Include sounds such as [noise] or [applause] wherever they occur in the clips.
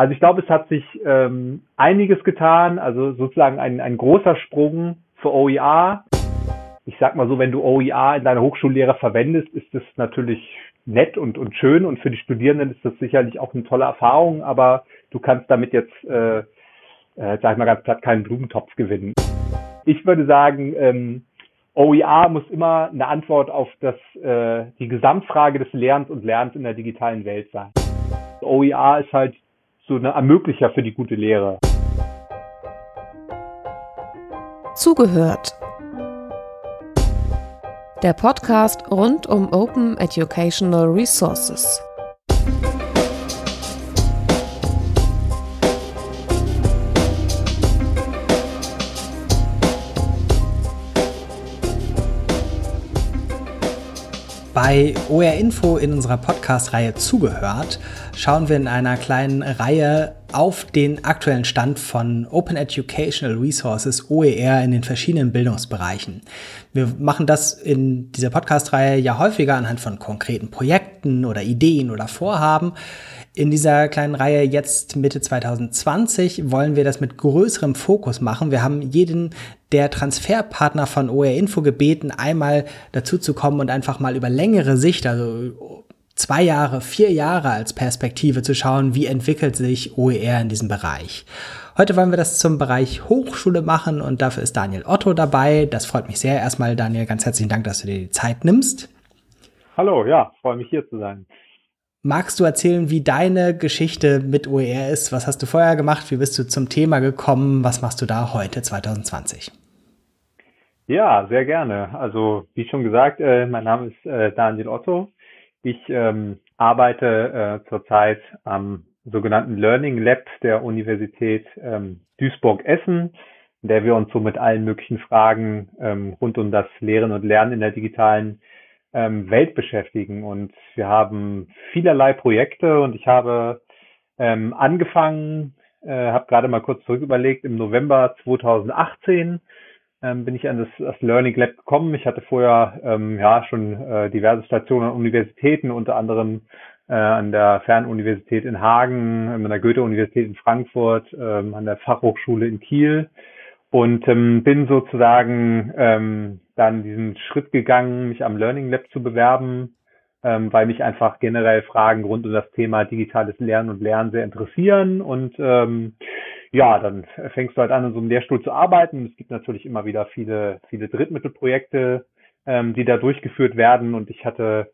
Also ich glaube, es hat sich ähm, einiges getan, also sozusagen ein, ein großer Sprung für OER. Ich sag mal so, wenn du OER in deiner Hochschullehre verwendest, ist das natürlich nett und, und schön und für die Studierenden ist das sicherlich auch eine tolle Erfahrung, aber du kannst damit jetzt, äh, äh, sag ich mal ganz platt, keinen Blumentopf gewinnen. Ich würde sagen, ähm, OER muss immer eine Antwort auf das, äh, die Gesamtfrage des Lernens und Lernens in der digitalen Welt sein. OER ist halt so ein Ermöglicher für die gute Lehre. Zugehört. Der Podcast rund um Open Educational Resources. Bei OR Info in unserer Podcast-Reihe zugehört, schauen wir in einer kleinen Reihe auf den aktuellen Stand von Open Educational Resources OER in den verschiedenen Bildungsbereichen. Wir machen das in dieser Podcast-Reihe ja häufiger anhand von konkreten Projekten oder Ideen oder Vorhaben. In dieser kleinen Reihe jetzt Mitte 2020 wollen wir das mit größerem Fokus machen. Wir haben jeden der Transferpartner von OR Info gebeten, einmal dazu zu kommen und einfach mal über längere Sicht, also zwei Jahre, vier Jahre als Perspektive zu schauen, wie entwickelt sich OER in diesem Bereich. Heute wollen wir das zum Bereich Hochschule machen und dafür ist Daniel Otto dabei. Das freut mich sehr. Erstmal, Daniel, ganz herzlichen Dank, dass du dir die Zeit nimmst. Hallo, ja, freue mich hier zu sein. Magst du erzählen, wie deine Geschichte mit OER ist? Was hast du vorher gemacht? Wie bist du zum Thema gekommen? Was machst du da heute 2020? Ja, sehr gerne. Also wie schon gesagt, äh, mein Name ist äh, Daniel Otto. Ich ähm, arbeite äh, zurzeit am sogenannten Learning Lab der Universität ähm, Duisburg-Essen, in der wir uns so mit allen möglichen Fragen ähm, rund um das Lehren und Lernen in der digitalen Welt beschäftigen. Und wir haben vielerlei Projekte und ich habe ähm, angefangen, äh, habe gerade mal kurz zurück überlegt, im November 2018 ähm, bin ich an das, das Learning Lab gekommen. Ich hatte vorher ähm, ja schon äh, diverse Stationen an Universitäten, unter anderem äh, an der Fernuniversität in Hagen, an der Goethe-Universität in Frankfurt, ähm, an der Fachhochschule in Kiel und ähm, bin sozusagen ähm, dann diesen Schritt gegangen, mich am Learning Lab zu bewerben, ähm, weil mich einfach generell Fragen rund um das Thema digitales Lernen und Lernen sehr interessieren und ähm, ja, dann fängst du halt an, in so einem Lehrstuhl zu arbeiten. Es gibt natürlich immer wieder viele, viele Drittmittelprojekte, ähm, die da durchgeführt werden. Und ich hatte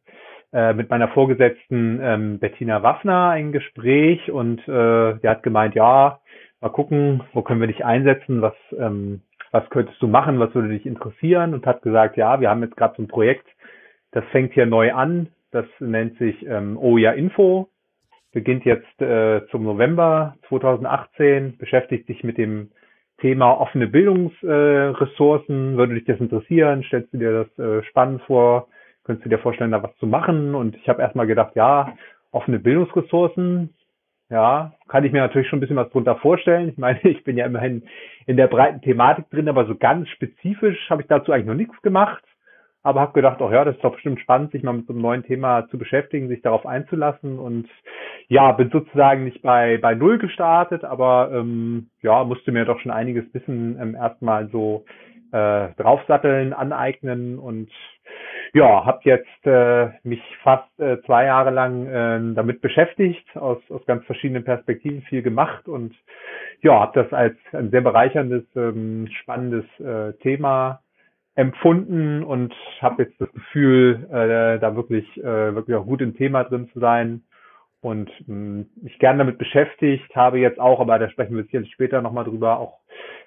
äh, mit meiner Vorgesetzten ähm, Bettina Waffner ein Gespräch und äh, die hat gemeint, ja, mal gucken, wo können wir dich einsetzen, was, ähm, was könntest du machen, was würde dich interessieren und hat gesagt, ja, wir haben jetzt gerade so ein Projekt, das fängt hier neu an, das nennt sich ähm, OJA Info, beginnt jetzt äh, zum November 2018, beschäftigt sich mit dem Thema offene Bildungsressourcen. Äh, Würde dich das interessieren? Stellst du dir das äh, spannend vor? Könntest du dir vorstellen, da was zu machen? Und ich habe erstmal gedacht, ja, offene Bildungsressourcen, ja, kann ich mir natürlich schon ein bisschen was drunter vorstellen. Ich meine, [laughs] ich bin ja immerhin in der breiten Thematik drin, aber so ganz spezifisch habe ich dazu eigentlich noch nichts gemacht aber habe gedacht, oh ja, das ist doch bestimmt spannend, sich mal mit so einem neuen Thema zu beschäftigen, sich darauf einzulassen und ja, bin sozusagen nicht bei bei null gestartet, aber ähm, ja, musste mir doch schon einiges Wissen ähm, erstmal so äh, draufsatteln, aneignen und ja, habe jetzt äh, mich fast äh, zwei Jahre lang äh, damit beschäftigt, aus, aus ganz verschiedenen Perspektiven viel gemacht und ja, habe das als ein sehr bereicherndes, ähm, spannendes äh, Thema empfunden und habe jetzt das Gefühl, äh, da wirklich, äh, wirklich auch gut im Thema drin zu sein und mh, hm, mich gern damit beschäftigt, habe jetzt auch, aber da sprechen wir sicherlich später nochmal drüber, auch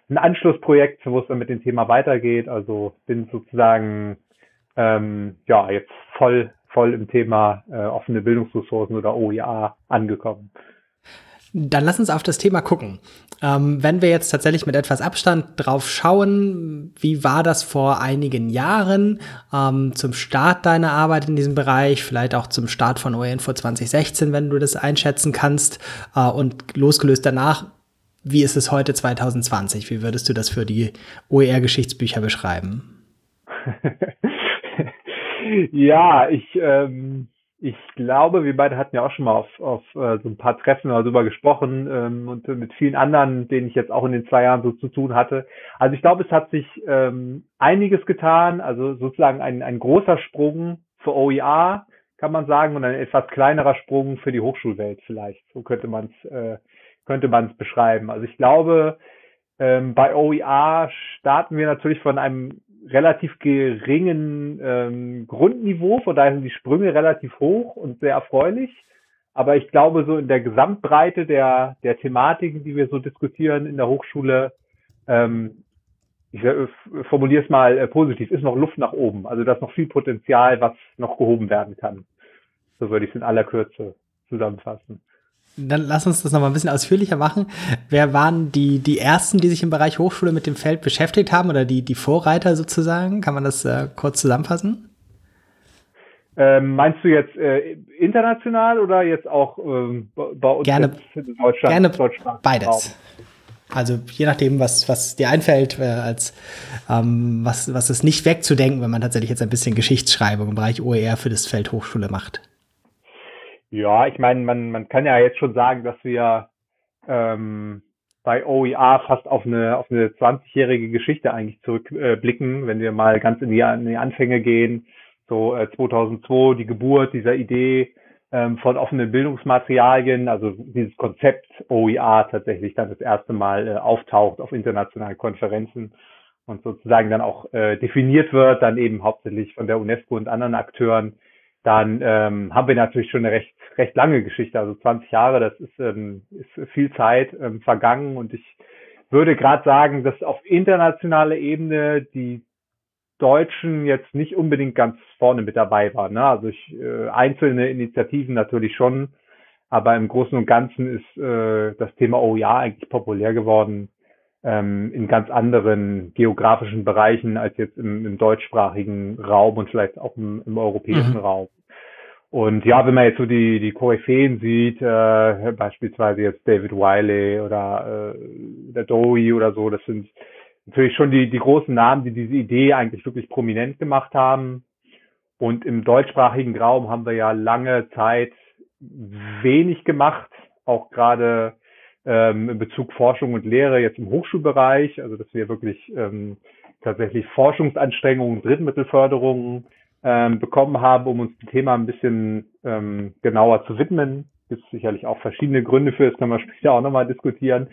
ein Anschlussprojekt, wo es dann mit dem Thema weitergeht. Also bin sozusagen ähm, ja jetzt voll voll im Thema äh, offene Bildungsressourcen oder OER angekommen. Dann lass uns auf das Thema gucken. Ähm, wenn wir jetzt tatsächlich mit etwas Abstand drauf schauen, wie war das vor einigen Jahren ähm, zum Start deiner Arbeit in diesem Bereich, vielleicht auch zum Start von OER vor 2016, wenn du das einschätzen kannst, äh, und losgelöst danach, wie ist es heute 2020? Wie würdest du das für die OER-Geschichtsbücher beschreiben? [laughs] ja, ich ähm ich glaube, wir beide hatten ja auch schon mal auf, auf äh, so ein paar Treffen darüber gesprochen ähm, und mit vielen anderen, denen ich jetzt auch in den zwei Jahren so zu tun hatte. Also ich glaube, es hat sich ähm, einiges getan, also sozusagen ein, ein großer Sprung für OER, kann man sagen, und ein etwas kleinerer Sprung für die Hochschulwelt vielleicht. So könnte man es äh, könnte man es beschreiben. Also ich glaube, ähm, bei OER starten wir natürlich von einem relativ geringen ähm, Grundniveau, von daher sind die Sprünge relativ hoch und sehr erfreulich. Aber ich glaube, so in der Gesamtbreite der, der Thematiken, die wir so diskutieren in der Hochschule, ähm, ich äh, formuliere es mal äh, positiv, ist noch Luft nach oben. Also da ist noch viel Potenzial, was noch gehoben werden kann. So würde ich es in aller Kürze zusammenfassen. Dann lass uns das nochmal ein bisschen ausführlicher machen. Wer waren die, die ersten, die sich im Bereich Hochschule mit dem Feld beschäftigt haben oder die, die Vorreiter sozusagen? Kann man das äh, kurz zusammenfassen? Ähm, meinst du jetzt äh, international oder jetzt auch ähm, bei uns gerne, in Deutschland? Gerne Deutschland beides. Also je nachdem, was, was dir einfällt, äh, als ähm, was, was ist nicht wegzudenken, wenn man tatsächlich jetzt ein bisschen Geschichtsschreibung im Bereich OER für das Feld Hochschule macht. Ja, ich meine, man, man kann ja jetzt schon sagen, dass wir ähm, bei OER fast auf eine, auf eine 20-jährige Geschichte eigentlich zurückblicken, äh, wenn wir mal ganz in die, in die Anfänge gehen. So äh, 2002, die Geburt dieser Idee ähm, von offenen Bildungsmaterialien, also dieses Konzept OER tatsächlich dann das erste Mal äh, auftaucht auf internationalen Konferenzen und sozusagen dann auch äh, definiert wird, dann eben hauptsächlich von der UNESCO und anderen Akteuren dann ähm, haben wir natürlich schon eine recht, recht lange Geschichte, also 20 Jahre, das ist, ähm, ist viel Zeit ähm, vergangen und ich würde gerade sagen, dass auf internationaler Ebene die Deutschen jetzt nicht unbedingt ganz vorne mit dabei waren. Ne? Also ich, äh, einzelne Initiativen natürlich schon, aber im Großen und Ganzen ist äh, das Thema OER eigentlich populär geworden ähm, in ganz anderen geografischen Bereichen als jetzt im, im deutschsprachigen Raum und vielleicht auch im, im europäischen mhm. Raum. Und ja, wenn man jetzt so die, die Koryphäen sieht, äh, beispielsweise jetzt David Wiley oder äh, der Dowie oder so, das sind natürlich schon die, die großen Namen, die diese Idee eigentlich wirklich prominent gemacht haben. Und im deutschsprachigen Raum haben wir ja lange Zeit wenig gemacht, auch gerade ähm, in Bezug Forschung und Lehre jetzt im Hochschulbereich, also dass wir wirklich ähm, tatsächlich Forschungsanstrengungen, Drittmittelförderungen ähm, bekommen haben, um uns dem Thema ein bisschen ähm, genauer zu widmen. Gibt sicherlich auch verschiedene Gründe für, das können wir [laughs] später auch nochmal diskutieren.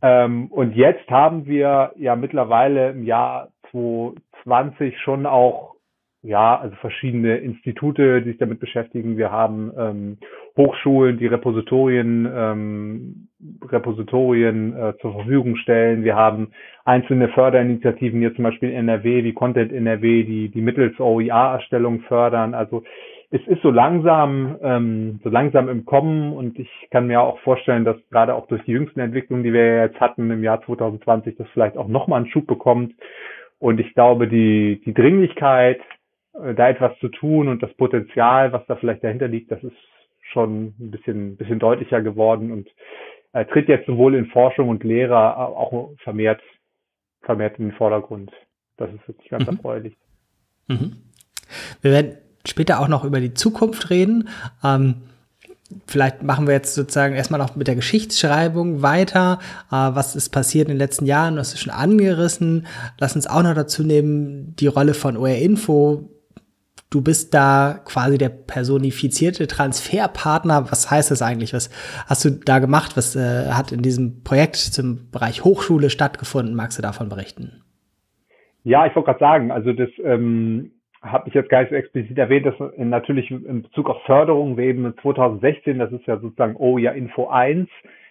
Ähm, und jetzt haben wir ja mittlerweile im Jahr 2020 schon auch ja, also verschiedene Institute, die sich damit beschäftigen. Wir haben ähm, Hochschulen, die Repositorien, ähm, Repositorien äh, zur Verfügung stellen. Wir haben einzelne Förderinitiativen, hier zum Beispiel NRW, wie Content NRW, die, die mittels OER-Erstellung fördern. Also es ist so langsam, ähm, so langsam im Kommen und ich kann mir auch vorstellen, dass gerade auch durch die jüngsten Entwicklungen, die wir jetzt hatten im Jahr 2020, das vielleicht auch nochmal einen Schub bekommt. Und ich glaube, die, die Dringlichkeit, da etwas zu tun und das Potenzial, was da vielleicht dahinter liegt, das ist schon ein bisschen, bisschen deutlicher geworden und äh, tritt jetzt sowohl in Forschung und Lehre auch vermehrt, vermehrt in den Vordergrund. Das ist wirklich ganz mhm. erfreulich. Mhm. Wir werden später auch noch über die Zukunft reden. Ähm, vielleicht machen wir jetzt sozusagen erstmal noch mit der Geschichtsschreibung weiter. Äh, was ist passiert in den letzten Jahren? Das ist schon angerissen. Lass uns auch noch dazu nehmen, die Rolle von OR Info du bist da quasi der personifizierte Transferpartner. Was heißt das eigentlich? Was hast du da gemacht? Was äh, hat in diesem Projekt zum Bereich Hochschule stattgefunden? Magst du davon berichten? Ja, ich wollte gerade sagen, also das ähm, habe ich jetzt gar nicht so explizit erwähnt, dass natürlich in Bezug auf Förderung, wir eben 2016, das ist ja sozusagen OJA Info 1,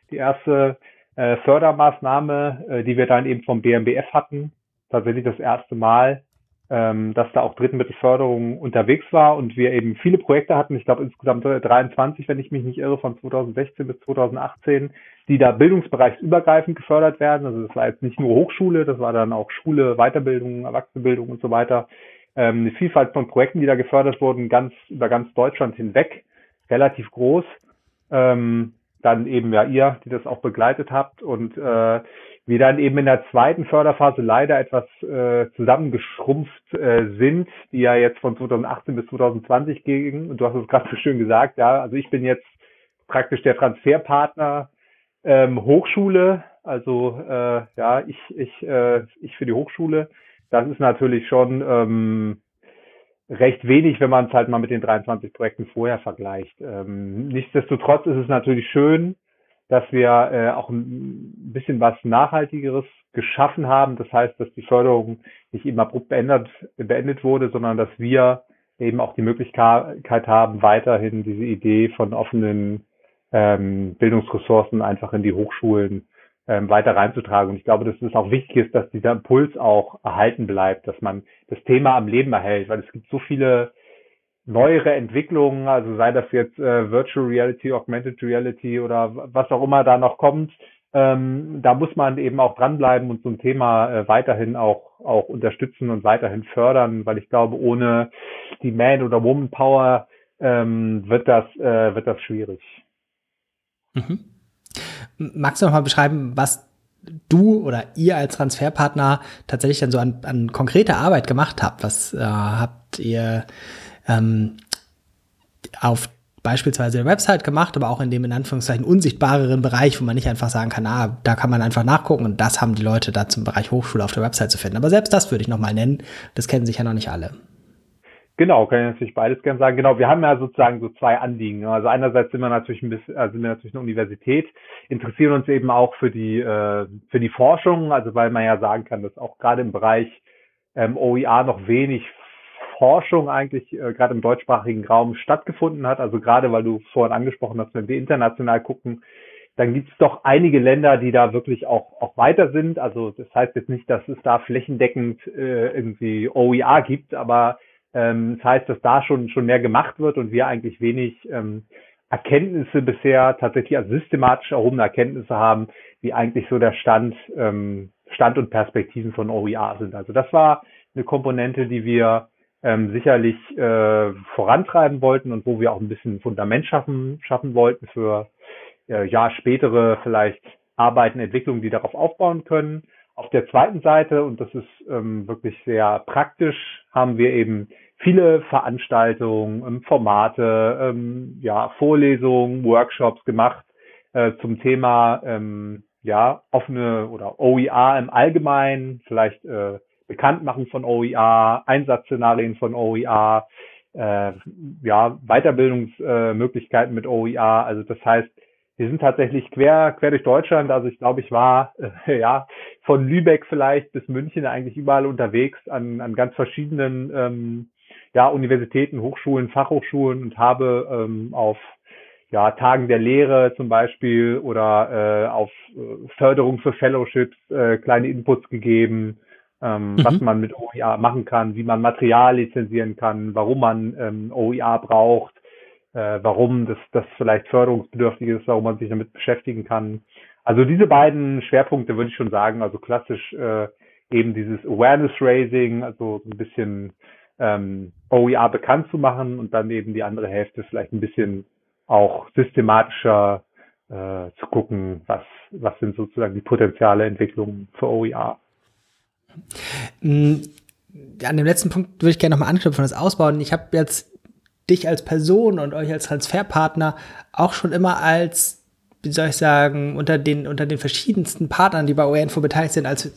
die erste äh, Fördermaßnahme, äh, die wir dann eben vom BMBF hatten, tatsächlich das erste Mal ähm, dass da auch Drittmittelförderung unterwegs war und wir eben viele Projekte hatten, ich glaube insgesamt 23, wenn ich mich nicht irre, von 2016 bis 2018, die da bildungsbereichsübergreifend gefördert werden. Also das war jetzt nicht nur Hochschule, das war dann auch Schule, Weiterbildung, Erwachsenenbildung und so weiter. Ähm, eine Vielfalt von Projekten, die da gefördert wurden, ganz über ganz Deutschland hinweg, relativ groß. Ähm, dann eben ja ihr, die das auch begleitet habt und äh, wir dann eben in der zweiten Förderphase leider etwas äh, zusammengeschrumpft äh, sind, die ja jetzt von 2018 bis 2020 ging. Und du hast es gerade so schön gesagt, ja, also ich bin jetzt praktisch der Transferpartner ähm, Hochschule, also äh, ja, ich, ich, äh, ich für die Hochschule. Das ist natürlich schon ähm, recht wenig, wenn man es halt mal mit den 23 Projekten vorher vergleicht. Ähm, nichtsdestotrotz ist es natürlich schön, dass wir äh, auch ein bisschen was Nachhaltigeres geschaffen haben. Das heißt, dass die Förderung nicht eben abrupt beendet, beendet wurde, sondern dass wir eben auch die Möglichkeit haben, weiterhin diese Idee von offenen ähm, Bildungsressourcen einfach in die Hochschulen ähm, weiter reinzutragen. Und ich glaube, dass es auch wichtig ist, dass dieser Impuls auch erhalten bleibt, dass man das Thema am Leben erhält, weil es gibt so viele neuere Entwicklungen, also sei das jetzt äh, Virtual Reality, Augmented Reality oder was auch immer da noch kommt, ähm, da muss man eben auch dranbleiben und so ein Thema äh, weiterhin auch, auch unterstützen und weiterhin fördern, weil ich glaube, ohne die Man- oder Woman-Power ähm, wird, das, äh, wird das schwierig. Mhm. Magst du noch mal beschreiben, was du oder ihr als Transferpartner tatsächlich dann so an, an konkreter Arbeit gemacht habt? Was äh, habt ihr ähm, auf beispielsweise der Website gemacht, aber auch in dem in Anführungszeichen unsichtbareren Bereich, wo man nicht einfach sagen kann, ah, da kann man einfach nachgucken und das haben die Leute da zum Bereich Hochschule auf der Website zu finden. Aber selbst das würde ich nochmal nennen. Das kennen sich ja noch nicht alle. Genau, kann ich natürlich beides gerne sagen. Genau, wir haben ja sozusagen so zwei Anliegen. Also einerseits sind wir natürlich ein bisschen, also sind wir natürlich eine Universität, interessieren uns eben auch für die äh, für die Forschung, also weil man ja sagen kann, dass auch gerade im Bereich ähm, OER noch wenig Forschung eigentlich äh, gerade im deutschsprachigen Raum stattgefunden hat. Also gerade weil du vorhin angesprochen hast, wenn wir international gucken, dann gibt es doch einige Länder, die da wirklich auch, auch weiter sind. Also das heißt jetzt nicht, dass es da flächendeckend äh, irgendwie OER gibt, aber ähm, das heißt, dass da schon, schon mehr gemacht wird und wir eigentlich wenig ähm, Erkenntnisse bisher tatsächlich als systematisch erhobene Erkenntnisse haben, wie eigentlich so der Stand, ähm, Stand und Perspektiven von OER sind. Also das war eine Komponente, die wir ähm, sicherlich äh, vorantreiben wollten und wo wir auch ein bisschen Fundament schaffen, schaffen wollten für äh, ja spätere vielleicht Arbeiten, Entwicklungen, die darauf aufbauen können. Auf der zweiten Seite, und das ist ähm, wirklich sehr praktisch, haben wir eben viele Veranstaltungen, ähm, Formate, ähm, ja, Vorlesungen, Workshops gemacht äh, zum Thema ähm, ja, offene oder OER im Allgemeinen, vielleicht äh, Bekanntmachen von OER, Einsatzszenarien von OER, äh, ja, Weiterbildungsmöglichkeiten äh, mit OER. Also das heißt, wir sind tatsächlich quer, quer durch Deutschland. Also ich glaube, ich war äh, [laughs] ja von Lübeck vielleicht bis München eigentlich überall unterwegs an, an ganz verschiedenen ähm, ja, Universitäten, Hochschulen, Fachhochschulen und habe ähm, auf ja, Tagen der Lehre zum Beispiel oder äh, auf äh, Förderung für Fellowships äh, kleine Inputs gegeben ähm, mhm. was man mit OER machen kann, wie man Material lizenzieren kann, warum man ähm, OER braucht, äh, warum das, das vielleicht förderungsbedürftig ist, warum man sich damit beschäftigen kann. Also diese beiden Schwerpunkte würde ich schon sagen, also klassisch äh, eben dieses Awareness Raising, also ein bisschen ähm, OER bekannt zu machen und dann eben die andere Hälfte vielleicht ein bisschen auch systematischer äh, zu gucken, was, was sind sozusagen die potenziale Entwicklungen für OER. Mm, an dem letzten Punkt würde ich gerne nochmal anknüpfen das ausbauen. Ich habe jetzt dich als Person und euch als Transferpartner auch schon immer als, wie soll ich sagen, unter den, unter den verschiedensten Partnern, die bei OER-Info beteiligt sind, als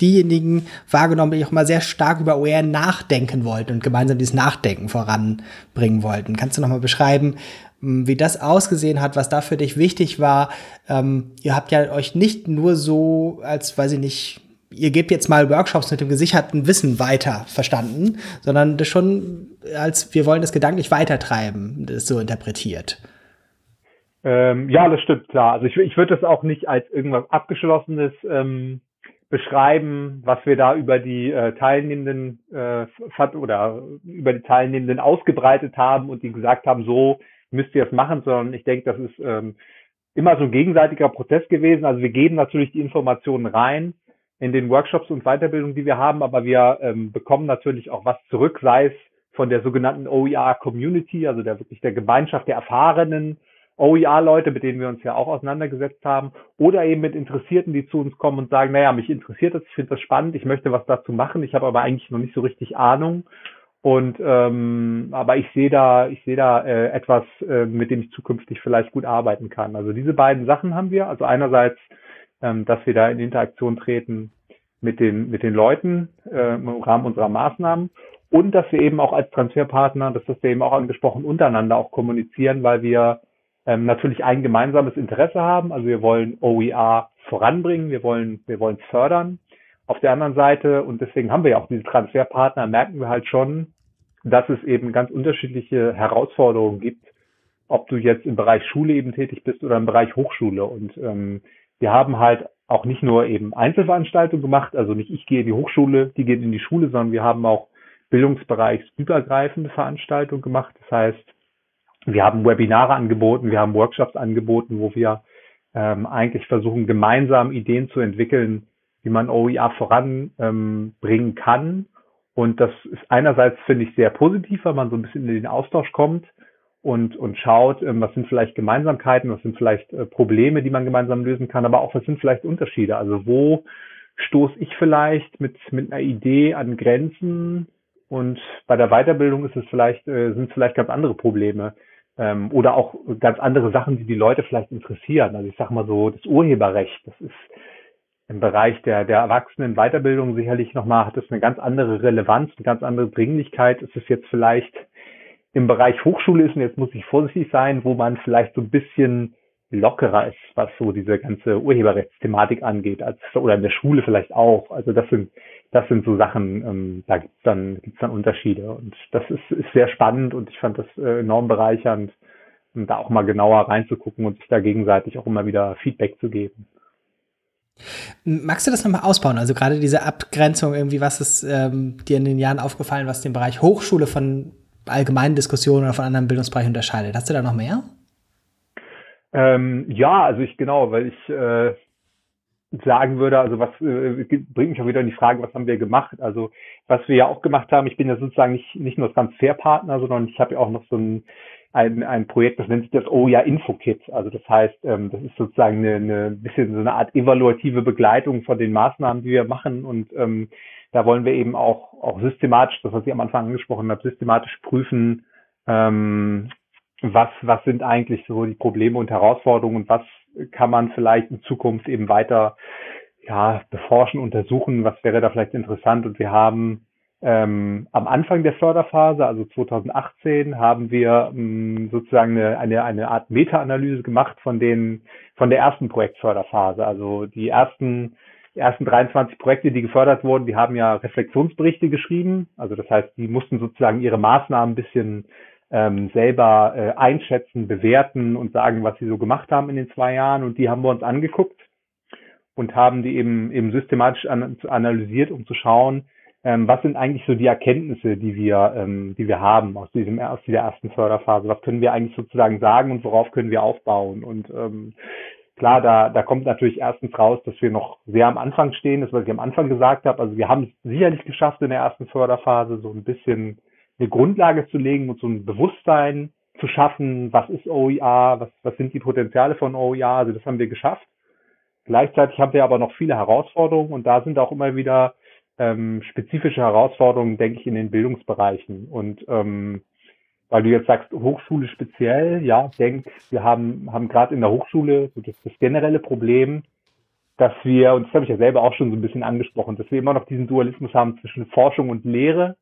diejenigen wahrgenommen, die auch mal sehr stark über OER nachdenken wollten und gemeinsam dieses Nachdenken voranbringen wollten. Kannst du nochmal beschreiben, mm, wie das ausgesehen hat, was da für dich wichtig war? Ähm, ihr habt ja euch nicht nur so als, weiß ich nicht, ihr gebt jetzt mal Workshops mit dem gesicherten Wissen weiter verstanden, sondern das schon als wir wollen das gedanklich weitertreiben, das so interpretiert. Ähm, ja, das stimmt, klar. Also ich, ich würde das auch nicht als irgendwas Abgeschlossenes ähm, beschreiben, was wir da über die äh, Teilnehmenden äh, oder über die Teilnehmenden ausgebreitet haben und die gesagt haben, so müsst ihr es machen, sondern ich denke, das ist ähm, immer so ein gegenseitiger Prozess gewesen. Also wir geben natürlich die Informationen rein, in den Workshops und Weiterbildungen, die wir haben, aber wir ähm, bekommen natürlich auch was zurück, sei es von der sogenannten OER Community, also der wirklich der Gemeinschaft der Erfahrenen, OER-Leute, mit denen wir uns ja auch auseinandergesetzt haben, oder eben mit Interessierten, die zu uns kommen und sagen, naja, mich interessiert das, ich finde das spannend, ich möchte was dazu machen, ich habe aber eigentlich noch nicht so richtig Ahnung. Und ähm, aber ich sehe da, ich sehe da äh, etwas, äh, mit dem ich zukünftig vielleicht gut arbeiten kann. Also diese beiden Sachen haben wir. Also einerseits, ähm, dass wir da in Interaktion treten mit den mit den Leuten äh, im Rahmen unserer Maßnahmen und dass wir eben auch als Transferpartner, das hast du eben auch angesprochen, untereinander auch kommunizieren, weil wir ähm, natürlich ein gemeinsames Interesse haben. Also wir wollen OER voranbringen, wir wollen wir wollen es fördern. Auf der anderen Seite, und deswegen haben wir ja auch diese Transferpartner, merken wir halt schon, dass es eben ganz unterschiedliche Herausforderungen gibt, ob du jetzt im Bereich Schule eben tätig bist oder im Bereich Hochschule. Und ähm, wir haben halt auch nicht nur eben Einzelveranstaltungen gemacht, also nicht ich gehe in die Hochschule, die gehen in die Schule, sondern wir haben auch bildungsbereichsübergreifende Veranstaltungen gemacht. Das heißt, wir haben Webinare angeboten, wir haben Workshops angeboten, wo wir ähm, eigentlich versuchen, gemeinsam Ideen zu entwickeln, wie man OER voranbringen ähm, kann. Und das ist einerseits, finde ich, sehr positiv, weil man so ein bisschen in den Austausch kommt und, und schaut, ähm, was sind vielleicht Gemeinsamkeiten, was sind vielleicht äh, Probleme, die man gemeinsam lösen kann, aber auch was sind vielleicht Unterschiede. Also wo stoße ich vielleicht mit, mit einer Idee an Grenzen und bei der Weiterbildung ist es vielleicht, äh, sind es vielleicht ganz andere Probleme ähm, oder auch ganz andere Sachen, die die Leute vielleicht interessieren. Also ich sage mal so, das Urheberrecht, das ist im Bereich der, der Erwachsenen Weiterbildung sicherlich nochmal, hat es eine ganz andere Relevanz, eine ganz andere Dringlichkeit. Es ist jetzt vielleicht im Bereich Hochschule ist, und jetzt muss ich vorsichtig sein, wo man vielleicht so ein bisschen lockerer ist, was so diese ganze Urheberrechtsthematik angeht, als oder in der Schule vielleicht auch. Also das sind das sind so Sachen, ähm, da gibt's dann gibt's dann Unterschiede und das ist, ist sehr spannend und ich fand das äh, enorm bereichernd, um da auch mal genauer reinzugucken und sich da gegenseitig auch immer wieder Feedback zu geben. Magst du das nochmal ausbauen? Also gerade diese Abgrenzung irgendwie, was ist ähm, dir in den Jahren aufgefallen, was den Bereich Hochschule von allgemeinen Diskussionen oder von anderen Bereichen unterscheidet? Hast du da noch mehr? Ähm, ja, also ich genau, weil ich äh, sagen würde, also was äh, bringt mich auch wieder in die Frage, was haben wir gemacht? Also was wir ja auch gemacht haben, ich bin ja sozusagen nicht, nicht nur Transferpartner, sondern ich habe ja auch noch so ein, ein, ein Projekt, das nennt sich das OJA InfoKit. Also das heißt, ähm, das ist sozusagen eine, eine bisschen so eine Art evaluative Begleitung von den Maßnahmen, die wir machen und ähm, da wollen wir eben auch, auch systematisch, das was ich am Anfang angesprochen habe, systematisch prüfen, ähm, was, was sind eigentlich so die Probleme und Herausforderungen und was kann man vielleicht in Zukunft eben weiter ja, beforschen, untersuchen, was wäre da vielleicht interessant. Und wir haben ähm, am Anfang der Förderphase, also 2018, haben wir ähm, sozusagen eine, eine, eine Art Meta-Analyse gemacht von den von der ersten Projektförderphase. Also die ersten die ersten 23 Projekte, die gefördert wurden, die haben ja Reflexionsberichte geschrieben. Also das heißt, die mussten sozusagen ihre Maßnahmen ein bisschen ähm, selber äh, einschätzen, bewerten und sagen, was sie so gemacht haben in den zwei Jahren. Und die haben wir uns angeguckt und haben die eben, eben systematisch an, analysiert, um zu schauen, ähm, was sind eigentlich so die Erkenntnisse, die wir, ähm, die wir haben aus diesem aus dieser ersten Förderphase. Was können wir eigentlich sozusagen sagen und worauf können wir aufbauen? Und ähm, klar, da, da kommt natürlich erstens raus, dass wir noch sehr am Anfang stehen, das was ich am Anfang gesagt habe. Also wir haben es sicherlich geschafft in der ersten Förderphase so ein bisschen eine Grundlage zu legen und so ein Bewusstsein zu schaffen, was ist OER, was, was sind die Potenziale von OER, also das haben wir geschafft. Gleichzeitig haben wir aber noch viele Herausforderungen und da sind auch immer wieder ähm, spezifische Herausforderungen, denke ich, in den Bildungsbereichen. Und ähm, weil du jetzt sagst, Hochschule speziell, ja, ich denke, wir haben, haben gerade in der Hochschule so das, das generelle Problem, dass wir, und das habe ich ja selber auch schon so ein bisschen angesprochen, dass wir immer noch diesen Dualismus haben zwischen Forschung und Lehre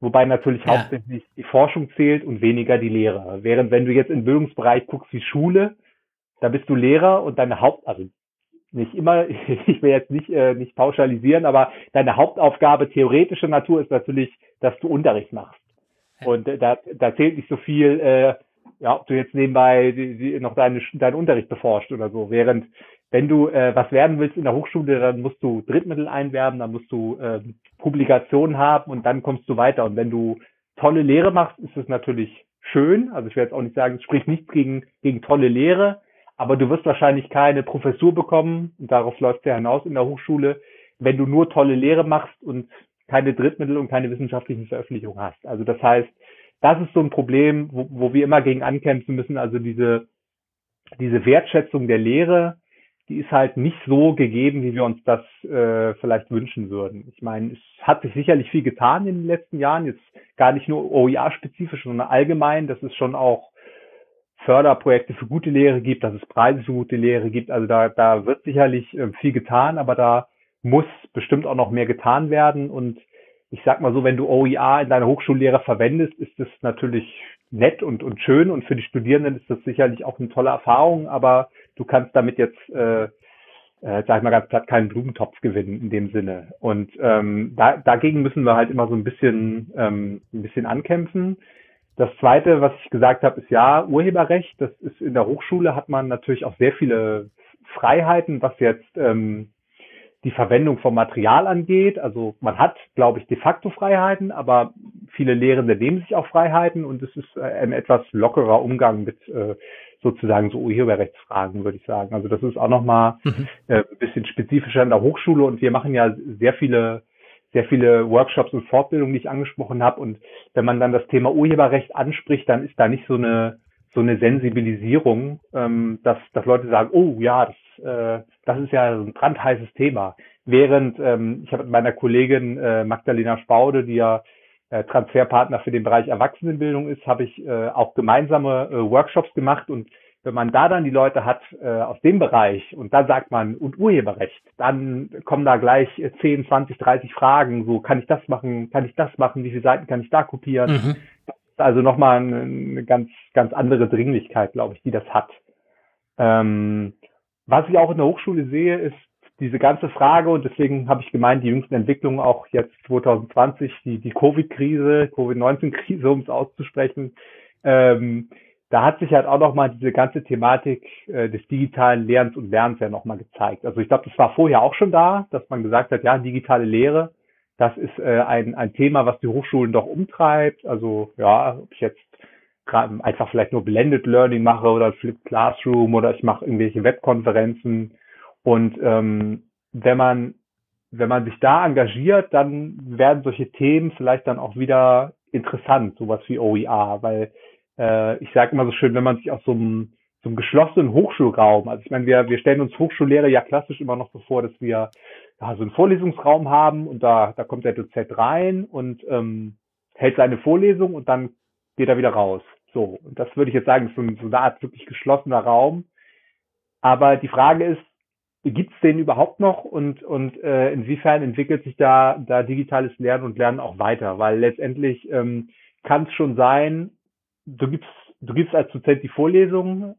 Wobei natürlich ja. hauptsächlich die Forschung zählt und weniger die Lehre. Während wenn du jetzt im Bildungsbereich guckst wie Schule, da bist du Lehrer und deine Haupt, also nicht immer, [laughs] ich will jetzt nicht, äh, nicht pauschalisieren, aber deine Hauptaufgabe theoretischer Natur ist natürlich, dass du Unterricht machst. Und da, da zählt nicht so viel, äh, ja, ob du jetzt nebenbei die, die noch deine, deinen Unterricht beforscht oder so. Während wenn du äh, was werden willst in der Hochschule, dann musst du Drittmittel einwerben, dann musst du äh, Publikationen haben und dann kommst du weiter. Und wenn du tolle Lehre machst, ist es natürlich schön. Also ich werde jetzt auch nicht sagen, es spricht nichts gegen, gegen tolle Lehre, aber du wirst wahrscheinlich keine Professur bekommen, und darauf läuft ja hinaus in der Hochschule, wenn du nur tolle Lehre machst und keine Drittmittel und keine wissenschaftlichen Veröffentlichungen hast. Also das heißt, das ist so ein Problem, wo, wo wir immer gegen ankämpfen müssen, also diese diese Wertschätzung der Lehre, die ist halt nicht so gegeben, wie wir uns das äh, vielleicht wünschen würden. Ich meine, es hat sich sicherlich viel getan in den letzten Jahren, jetzt gar nicht nur OER-spezifisch, sondern allgemein, dass es schon auch Förderprojekte für gute Lehre gibt, dass es Preise für gute Lehre gibt. Also da, da wird sicherlich äh, viel getan, aber da muss bestimmt auch noch mehr getan werden. Und ich sag mal so, wenn du OER in deiner Hochschullehre verwendest, ist das natürlich nett und, und schön und für die Studierenden ist das sicherlich auch eine tolle Erfahrung, aber du kannst damit jetzt, äh, äh, sag ich mal ganz platt, keinen Blumentopf gewinnen in dem Sinne. Und ähm, da, dagegen müssen wir halt immer so ein bisschen, ähm, ein bisschen ankämpfen. Das zweite, was ich gesagt habe, ist ja Urheberrecht. Das ist in der Hochschule hat man natürlich auch sehr viele Freiheiten, was jetzt ähm, die Verwendung von Material angeht. Also man hat, glaube ich, de facto Freiheiten, aber viele Lehrende nehmen sich auch Freiheiten und es ist äh, ein etwas lockerer Umgang mit äh, sozusagen so Urheberrechtsfragen, würde ich sagen. Also das ist auch nochmal mhm. äh, ein bisschen spezifischer in der Hochschule und wir machen ja sehr viele sehr viele Workshops und Fortbildungen, die ich angesprochen habe. Und wenn man dann das Thema Urheberrecht anspricht, dann ist da nicht so eine so eine Sensibilisierung, ähm, dass, dass Leute sagen, oh ja, das, äh, das ist ja so ein brandheißes Thema. Während ähm, ich habe mit meiner Kollegin äh, Magdalena Spaude, die ja äh, Transferpartner für den Bereich Erwachsenenbildung ist, habe ich äh, auch gemeinsame äh, Workshops gemacht und wenn man da dann die Leute hat äh, aus dem Bereich und da sagt man und Urheberrecht, dann kommen da gleich 10, 20, 30 Fragen, so kann ich das machen, kann ich das machen, wie viele Seiten kann ich da kopieren? Mhm. Also nochmal eine, ganz, ganz andere Dringlichkeit, glaube ich, die das hat. Ähm, was ich auch in der Hochschule sehe, ist diese ganze Frage, und deswegen habe ich gemeint, die jüngsten Entwicklungen auch jetzt 2020, die, die Covid-Krise, Covid-19-Krise, um es auszusprechen, ähm, da hat sich halt auch nochmal diese ganze Thematik äh, des digitalen Lernens und Lernens ja nochmal gezeigt. Also ich glaube, das war vorher auch schon da, dass man gesagt hat, ja, digitale Lehre, das ist äh, ein, ein Thema, was die Hochschulen doch umtreibt. Also ja, ob ich jetzt einfach vielleicht nur Blended Learning mache oder Flipped Classroom oder ich mache irgendwelche Webkonferenzen. Und ähm, wenn man wenn man sich da engagiert, dann werden solche Themen vielleicht dann auch wieder interessant, sowas wie OER, weil äh, ich sage immer so schön, wenn man sich aus so einem, so einem geschlossenen Hochschulraum, also ich meine, wir, wir stellen uns Hochschullehre ja klassisch immer noch so vor, dass wir ja, so einen Vorlesungsraum haben und da, da kommt der Dozent rein und ähm, hält seine Vorlesung und dann geht er wieder raus. So, und das würde ich jetzt sagen, ist so, so eine Art wirklich geschlossener Raum. Aber die Frage ist, gibt es den überhaupt noch und, und äh, inwiefern entwickelt sich da, da digitales Lernen und Lernen auch weiter? Weil letztendlich ähm, kann es schon sein, du gibst, du gibst als Dozent die Vorlesung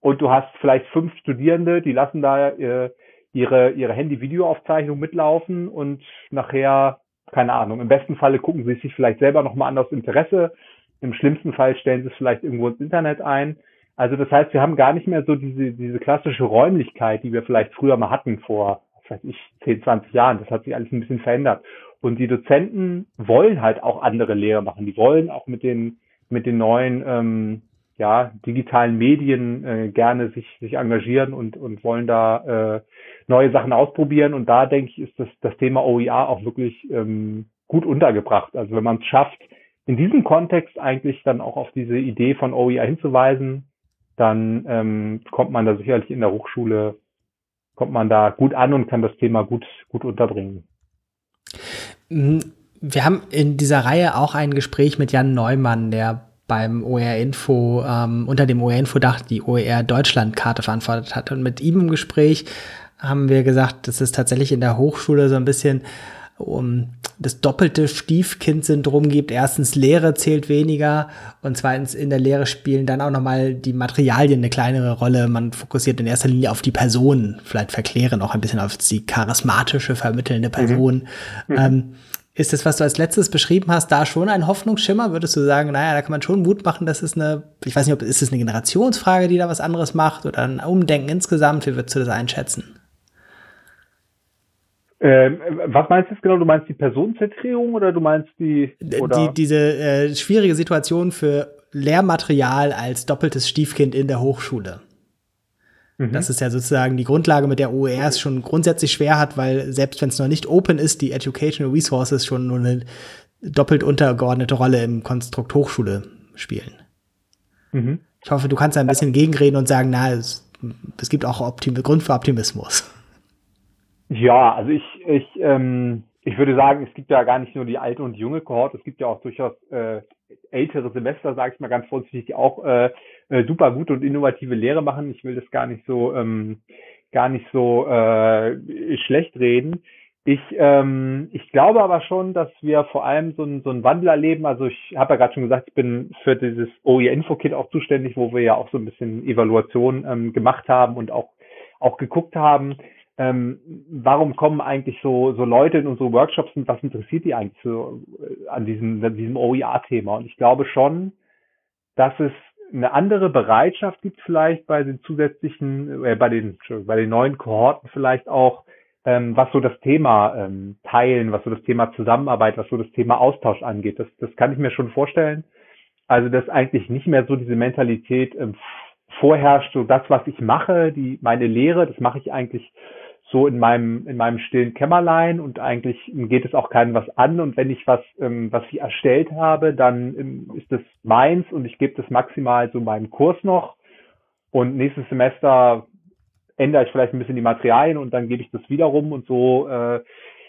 und du hast vielleicht fünf Studierende, die lassen da äh, ihre, ihre Handy-Videoaufzeichnung mitlaufen und nachher, keine Ahnung, im besten Falle gucken sie sich vielleicht selber nochmal an aus Interesse. Im schlimmsten Fall stellen sie es vielleicht irgendwo ins Internet ein. Also das heißt, wir haben gar nicht mehr so diese, diese klassische Räumlichkeit, die wir vielleicht früher mal hatten vor, was weiß ich, 10, 20 Jahren. Das hat sich alles ein bisschen verändert. Und die Dozenten wollen halt auch andere Lehre machen. Die wollen auch mit den, mit den neuen ähm, ja, digitalen Medien äh, gerne sich, sich engagieren und, und wollen da äh, neue Sachen ausprobieren. Und da denke ich, ist das, das Thema OER auch wirklich ähm, gut untergebracht. Also wenn man es schafft, in diesem Kontext eigentlich dann auch auf diese Idee von OER hinzuweisen, dann ähm, kommt man da sicherlich in der Hochschule, kommt man da gut an und kann das Thema gut, gut unterbringen. Mhm. Wir haben in dieser Reihe auch ein Gespräch mit Jan Neumann, der beim OER Info, ähm, unter dem OER Info Dach die OER Deutschland Karte verantwortet hat. Und mit ihm im Gespräch haben wir gesagt, dass es tatsächlich in der Hochschule so ein bisschen um das doppelte Stiefkind-Syndrom gibt. Erstens, Lehre zählt weniger und zweitens, in der Lehre spielen dann auch nochmal die Materialien eine kleinere Rolle. Man fokussiert in erster Linie auf die Person, vielleicht verklären auch ein bisschen auf die charismatische, vermittelnde Person. Mhm. Ähm, ist das, was du als letztes beschrieben hast, da schon ein Hoffnungsschimmer? Würdest du sagen, naja, da kann man schon Mut machen, das ist eine, ich weiß nicht, ob ist es eine Generationsfrage, die da was anderes macht oder ein Umdenken insgesamt? Wie würdest du das einschätzen? Ähm, was meinst du jetzt genau? Du meinst die Personenzentrierung oder du meinst die, oder? die diese äh, schwierige Situation für Lehrmaterial als doppeltes Stiefkind in der Hochschule? Mhm. Das ist ja sozusagen die Grundlage, mit der OER es schon grundsätzlich schwer hat, weil selbst wenn es noch nicht open ist, die Educational Resources schon nur eine doppelt untergeordnete Rolle im Konstrukt Hochschule spielen. Mhm. Ich hoffe, du kannst da ein bisschen gegenreden und sagen, na, es, es gibt auch Optim Grund für Optimismus. Ja, also ich, ich, ähm, ich würde sagen, es gibt ja gar nicht nur die alte und junge Kohorte, es gibt ja auch durchaus äh, ältere Semester, sage ich mal ganz vorsichtig, die auch äh, äh, super gute und innovative Lehre machen. Ich will das gar nicht so ähm, gar nicht so äh, schlecht reden. Ich, ähm, ich glaube aber schon, dass wir vor allem so einen so Wandel erleben. Also ich habe ja gerade schon gesagt, ich bin für dieses OE Info Kit auch zuständig, wo wir ja auch so ein bisschen Evaluation ähm, gemacht haben und auch auch geguckt haben, ähm, warum kommen eigentlich so so Leute in unsere Workshops und was interessiert die eigentlich so äh, an diesem an diesem OER-Thema? Und ich glaube schon, dass es eine andere Bereitschaft gibt vielleicht bei den zusätzlichen, äh, bei den bei den neuen Kohorten vielleicht auch ähm, was so das Thema ähm, Teilen, was so das Thema Zusammenarbeit, was so das Thema Austausch angeht. Das, das kann ich mir schon vorstellen. Also dass eigentlich nicht mehr so diese Mentalität ähm, vorherrscht, so das, was ich mache, die meine Lehre, das mache ich eigentlich so in meinem in meinem stillen Kämmerlein und eigentlich geht es auch keinem was an. Und wenn ich was ähm, was ich erstellt habe, dann ähm, ist das meins und ich gebe das maximal so meinem Kurs noch. Und nächstes Semester ändere ich vielleicht ein bisschen die Materialien und dann gebe ich das wieder rum und so äh,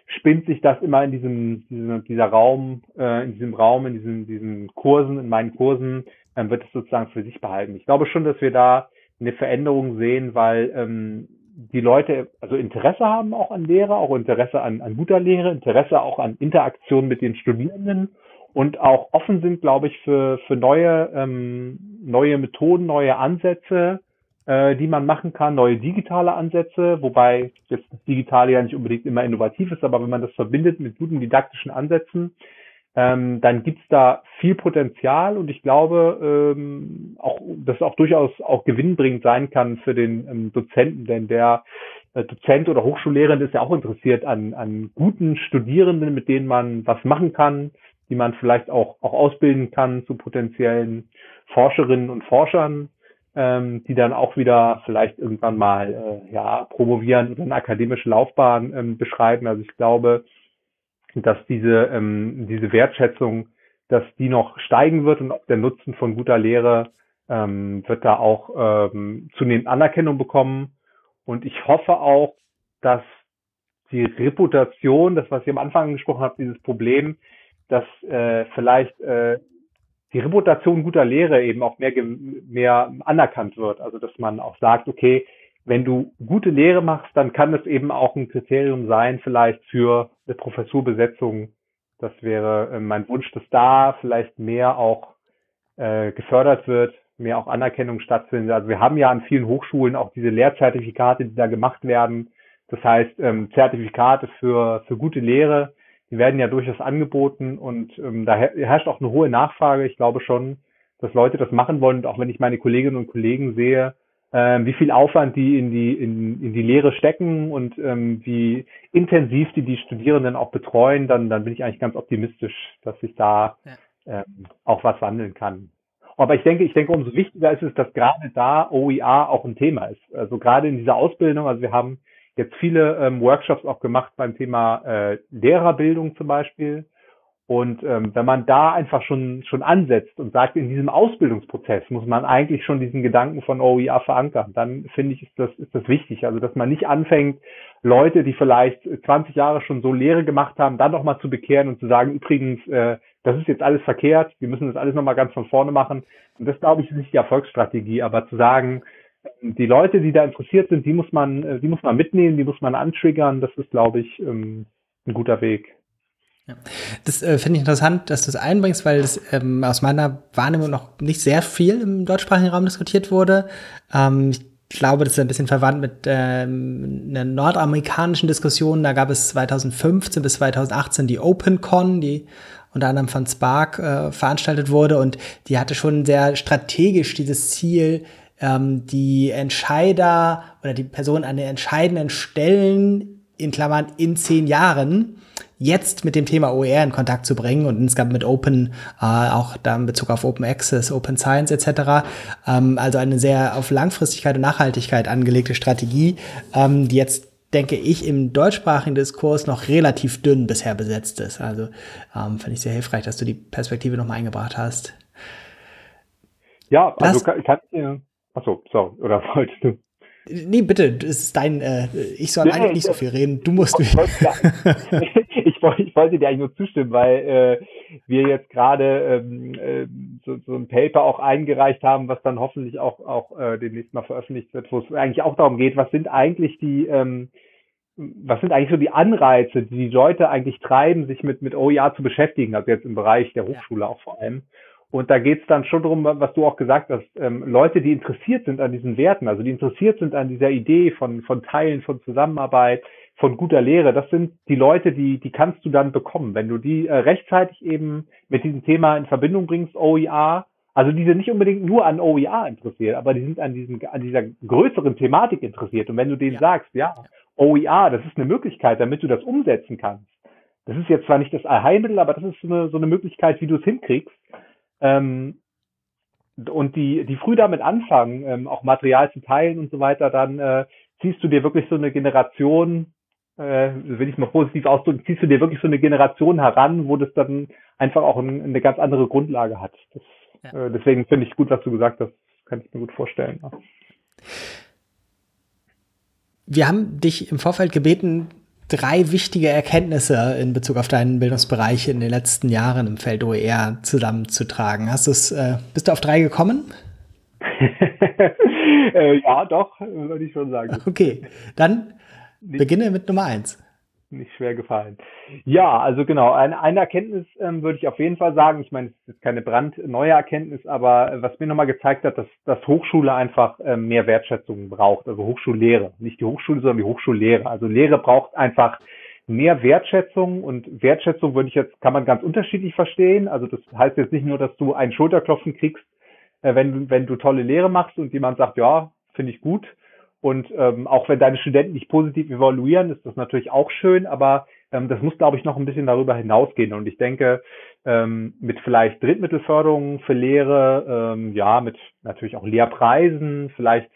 spinnt sich das immer in diesem, diesem dieser Raum, äh, in diesem Raum, in diesen, diesen Kursen, in meinen Kursen, ähm, wird es sozusagen für sich behalten. Ich glaube schon, dass wir da eine Veränderung sehen, weil ähm, die Leute also Interesse haben auch an Lehre, auch Interesse an, an guter Lehre, Interesse auch an Interaktion mit den Studierenden und auch offen sind, glaube ich, für, für neue, ähm, neue Methoden, neue Ansätze, äh, die man machen kann, neue digitale Ansätze, wobei jetzt das Digitale ja nicht unbedingt immer innovativ ist, aber wenn man das verbindet mit guten didaktischen Ansätzen, ähm, dann gibt's da viel Potenzial und ich glaube, ähm, auch, dass es auch durchaus auch gewinnbringend sein kann für den ähm, Dozenten, denn der äh, Dozent oder Hochschullehrende ist ja auch interessiert an, an guten Studierenden, mit denen man was machen kann, die man vielleicht auch, auch ausbilden kann zu potenziellen Forscherinnen und Forschern ähm, die dann auch wieder vielleicht irgendwann mal äh, ja promovieren oder eine akademische Laufbahn ähm, beschreiben. Also ich glaube, dass diese ähm, diese Wertschätzung, dass die noch steigen wird und der Nutzen von guter Lehre ähm, wird da auch ähm, zunehmend Anerkennung bekommen. Und ich hoffe auch, dass die Reputation, das was ich am Anfang angesprochen habe, dieses Problem, dass äh, vielleicht äh, die Reputation guter Lehre eben auch mehr, mehr anerkannt wird. Also dass man auch sagt, okay, wenn du gute Lehre machst, dann kann es eben auch ein Kriterium sein, vielleicht für eine Professurbesetzung. Das wäre äh, mein Wunsch, dass da vielleicht mehr auch äh, gefördert wird, mehr auch Anerkennung stattfindet. Also wir haben ja an vielen Hochschulen auch diese Lehrzertifikate, die da gemacht werden. Das heißt, ähm, Zertifikate für, für gute Lehre, die werden ja durchaus angeboten und ähm, da herrscht auch eine hohe Nachfrage. Ich glaube schon, dass Leute das machen wollen. Und auch wenn ich meine Kolleginnen und Kollegen sehe, wie viel Aufwand die in die in, in die Lehre stecken und ähm, wie intensiv die die Studierenden auch betreuen, dann dann bin ich eigentlich ganz optimistisch, dass sich da ja. ähm, auch was wandeln kann. Aber ich denke, ich denke, umso wichtiger ist es, dass gerade da OER auch ein Thema ist. Also gerade in dieser Ausbildung, also wir haben jetzt viele ähm, Workshops auch gemacht beim Thema äh, Lehrerbildung zum Beispiel. Und ähm, wenn man da einfach schon schon ansetzt und sagt, in diesem Ausbildungsprozess muss man eigentlich schon diesen Gedanken von OER verankern, dann finde ich, ist das, ist das wichtig. Also dass man nicht anfängt, Leute, die vielleicht 20 Jahre schon so Lehre gemacht haben, dann nochmal zu bekehren und zu sagen, übrigens, äh, das ist jetzt alles verkehrt, wir müssen das alles nochmal ganz von vorne machen. Und das, glaube ich, ist nicht die Erfolgsstrategie, aber zu sagen, die Leute, die da interessiert sind, die muss man, äh, die muss man mitnehmen, die muss man antriggern. Das ist, glaube ich, ähm, ein guter Weg. Ja. Das äh, finde ich interessant, dass du es einbringst, weil es ähm, aus meiner Wahrnehmung noch nicht sehr viel im deutschsprachigen Raum diskutiert wurde. Ähm, ich glaube, das ist ein bisschen verwandt mit ähm, einer nordamerikanischen Diskussion. Da gab es 2015 bis 2018 die OpenCon, die unter anderem von Spark äh, veranstaltet wurde und die hatte schon sehr strategisch dieses Ziel, ähm, die Entscheider oder die Person an den entscheidenden Stellen, in Klammern in zehn Jahren, jetzt mit dem Thema OER in Kontakt zu bringen und insgesamt mit Open, äh, auch da in Bezug auf Open Access, Open Science etc. Ähm, also eine sehr auf Langfristigkeit und Nachhaltigkeit angelegte Strategie, ähm, die jetzt denke ich, im deutschsprachigen Diskurs noch relativ dünn bisher besetzt ist. Also ähm, finde ich sehr hilfreich, dass du die Perspektive nochmal eingebracht hast. Ja, also kann, kann ich, achso, sorry, oder [laughs] wolltest du? Nee, bitte, das ist dein, äh, ich soll nee, eigentlich nicht so viel reden, du musst. [laughs] Ich, [laughs] ich, wollte, ich wollte dir eigentlich nur zustimmen, weil äh, wir jetzt gerade ähm, äh, so, so ein Paper auch eingereicht haben, was dann hoffentlich auch, auch äh, demnächst mal veröffentlicht wird, wo es eigentlich auch darum geht, was sind eigentlich die, ähm, was sind eigentlich so die Anreize, die die Leute eigentlich treiben, sich mit, mit OER zu beschäftigen, also jetzt im Bereich der Hochschule auch vor allem. Und da geht es dann schon darum, was du auch gesagt hast, ähm, Leute, die interessiert sind an diesen Werten, also die interessiert sind an dieser Idee von, von Teilen, von Zusammenarbeit, von guter Lehre, das sind die Leute, die, die kannst du dann bekommen, wenn du die äh, rechtzeitig eben mit diesem Thema in Verbindung bringst, OER, also die sind nicht unbedingt nur an OER interessiert, aber die sind an diesem, an dieser größeren Thematik interessiert. Und wenn du denen ja. sagst, ja, OER, das ist eine Möglichkeit, damit du das umsetzen kannst. Das ist jetzt zwar nicht das Allheilmittel, aber das ist so eine, so eine Möglichkeit, wie du es hinkriegst, ähm, und die, die früh damit anfangen, ähm, auch Material zu teilen und so weiter, dann äh, ziehst du dir wirklich so eine Generation, äh, will ich mal positiv ausdrücken, ziehst du dir wirklich so eine Generation heran, wo das dann einfach auch ein, eine ganz andere Grundlage hat. Das, ja. äh, deswegen finde ich gut, was du gesagt hast. Kann ich mir gut vorstellen. Ja. Wir haben dich im Vorfeld gebeten, drei wichtige Erkenntnisse in Bezug auf deinen Bildungsbereich in den letzten Jahren im Feld OER zusammenzutragen. Hast du's, äh, bist du auf drei gekommen? [laughs] äh, ja, doch, würde ich schon sagen. Okay, dann beginne mit Nummer eins nicht schwer gefallen. Ja, also genau, eine, eine Erkenntnis ähm, würde ich auf jeden Fall sagen. Ich meine, es ist keine brandneue Erkenntnis, aber äh, was mir nochmal gezeigt hat, dass, dass Hochschule einfach ähm, mehr Wertschätzung braucht. Also Hochschullehre. Nicht die Hochschule, sondern die Hochschullehre. Also Lehre braucht einfach mehr Wertschätzung und Wertschätzung würde ich jetzt, kann man ganz unterschiedlich verstehen. Also das heißt jetzt nicht nur, dass du einen Schulterklopfen kriegst, äh, wenn, wenn du tolle Lehre machst und jemand sagt, ja, finde ich gut, und ähm, auch wenn deine Studenten nicht positiv evaluieren, ist das natürlich auch schön, aber ähm, das muss, glaube ich, noch ein bisschen darüber hinausgehen. Und ich denke, ähm, mit vielleicht Drittmittelförderungen für Lehre, ähm, ja, mit natürlich auch Lehrpreisen, vielleicht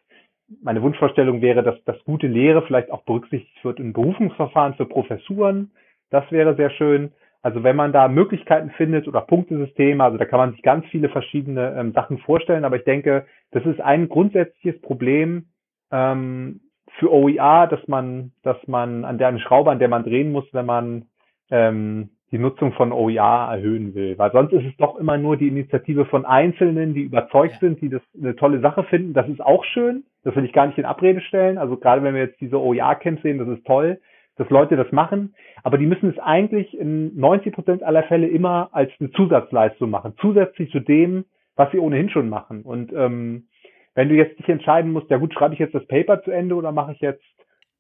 meine Wunschvorstellung wäre, dass das gute Lehre vielleicht auch berücksichtigt wird in Berufungsverfahren für Professuren. Das wäre sehr schön. Also wenn man da Möglichkeiten findet oder Punktesysteme, also da kann man sich ganz viele verschiedene ähm, Sachen vorstellen, aber ich denke, das ist ein grundsätzliches Problem, ähm, für OER, dass man, dass man an der eine Schraube, an der man drehen muss, wenn man ähm, die Nutzung von OER erhöhen will. Weil sonst ist es doch immer nur die Initiative von Einzelnen, die überzeugt ja. sind, die das eine tolle Sache finden. Das ist auch schön. Das will ich gar nicht in Abrede stellen. Also gerade wenn wir jetzt diese OER-Camps sehen, das ist toll, dass Leute das machen. Aber die müssen es eigentlich in 90 Prozent aller Fälle immer als eine Zusatzleistung machen. Zusätzlich zu dem, was sie ohnehin schon machen. Und ähm, wenn du jetzt dich entscheiden musst, ja gut, schreibe ich jetzt das Paper zu Ende oder mache ich jetzt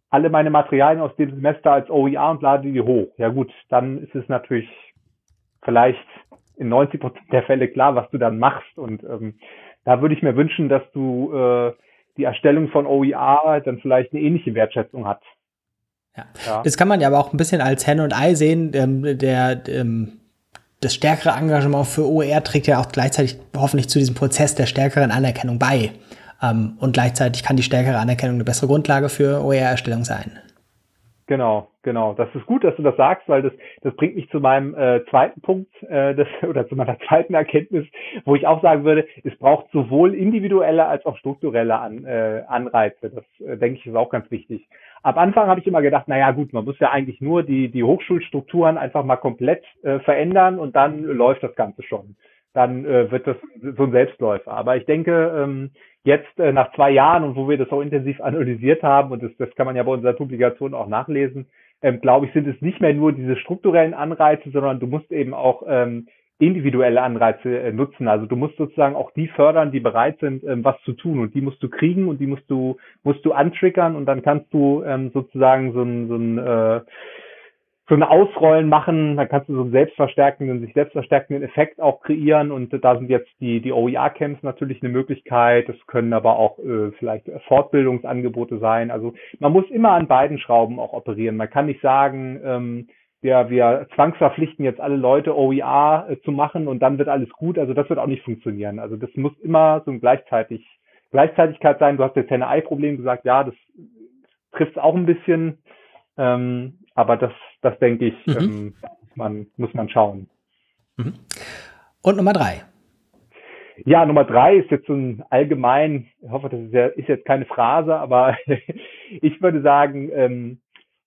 alle meine Materialien aus dem Semester als OER und lade die hoch? Ja gut, dann ist es natürlich vielleicht in 90 Prozent der Fälle klar, was du dann machst. Und ähm, da würde ich mir wünschen, dass du äh, die Erstellung von OER dann vielleicht eine ähnliche Wertschätzung hat. Ja. ja. Das kann man ja aber auch ein bisschen als Henne und Ei sehen. Ähm, der, ähm, das stärkere Engagement für OER trägt ja auch gleichzeitig hoffentlich zu diesem Prozess der stärkeren Anerkennung bei. Ähm, und gleichzeitig kann die stärkere Anerkennung eine bessere Grundlage für OER-Erstellung sein. Genau, genau. Das ist gut, dass du das sagst, weil das, das bringt mich zu meinem äh, zweiten Punkt äh, das, [laughs] oder zu meiner zweiten Erkenntnis, wo ich auch sagen würde, es braucht sowohl individuelle als auch strukturelle An, äh, Anreize. Das äh, denke ich ist auch ganz wichtig. Am Anfang habe ich immer gedacht, naja gut, man muss ja eigentlich nur die, die Hochschulstrukturen einfach mal komplett äh, verändern und dann läuft das Ganze schon. Dann äh, wird das so ein Selbstläufer. Aber ich denke, ähm, jetzt äh, nach zwei Jahren und wo wir das auch intensiv analysiert haben, und das, das kann man ja bei unserer Publikation auch nachlesen, ähm, glaube ich, sind es nicht mehr nur diese strukturellen Anreize, sondern du musst eben auch ähm, individuelle Anreize äh, nutzen. Also du musst sozusagen auch die fördern, die bereit sind, ähm, was zu tun und die musst du kriegen und die musst du musst du antriggern und dann kannst du ähm, sozusagen so ein, so ein äh, so ein Ausrollen machen, dann kannst du so einen selbstverstärkenden, sich selbstverstärkenden Effekt auch kreieren und da sind jetzt die, die OER-Camps natürlich eine Möglichkeit, das können aber auch äh, vielleicht Fortbildungsangebote sein, also man muss immer an beiden Schrauben auch operieren, man kann nicht sagen, ähm, wir, wir zwangsverpflichten jetzt alle Leute OER äh, zu machen und dann wird alles gut, also das wird auch nicht funktionieren, also das muss immer so ein gleichzeitig Gleichzeitigkeit sein, du hast jetzt Henne-Ei-Problem gesagt, ja, das trifft auch ein bisschen, ähm, aber das, das denke ich, mhm. ähm, man, muss man schauen. Mhm. Und Nummer drei. Ja, Nummer drei ist jetzt so ein allgemein, ich hoffe, das ist, ja, ist jetzt keine Phrase, aber [laughs] ich würde sagen, ähm,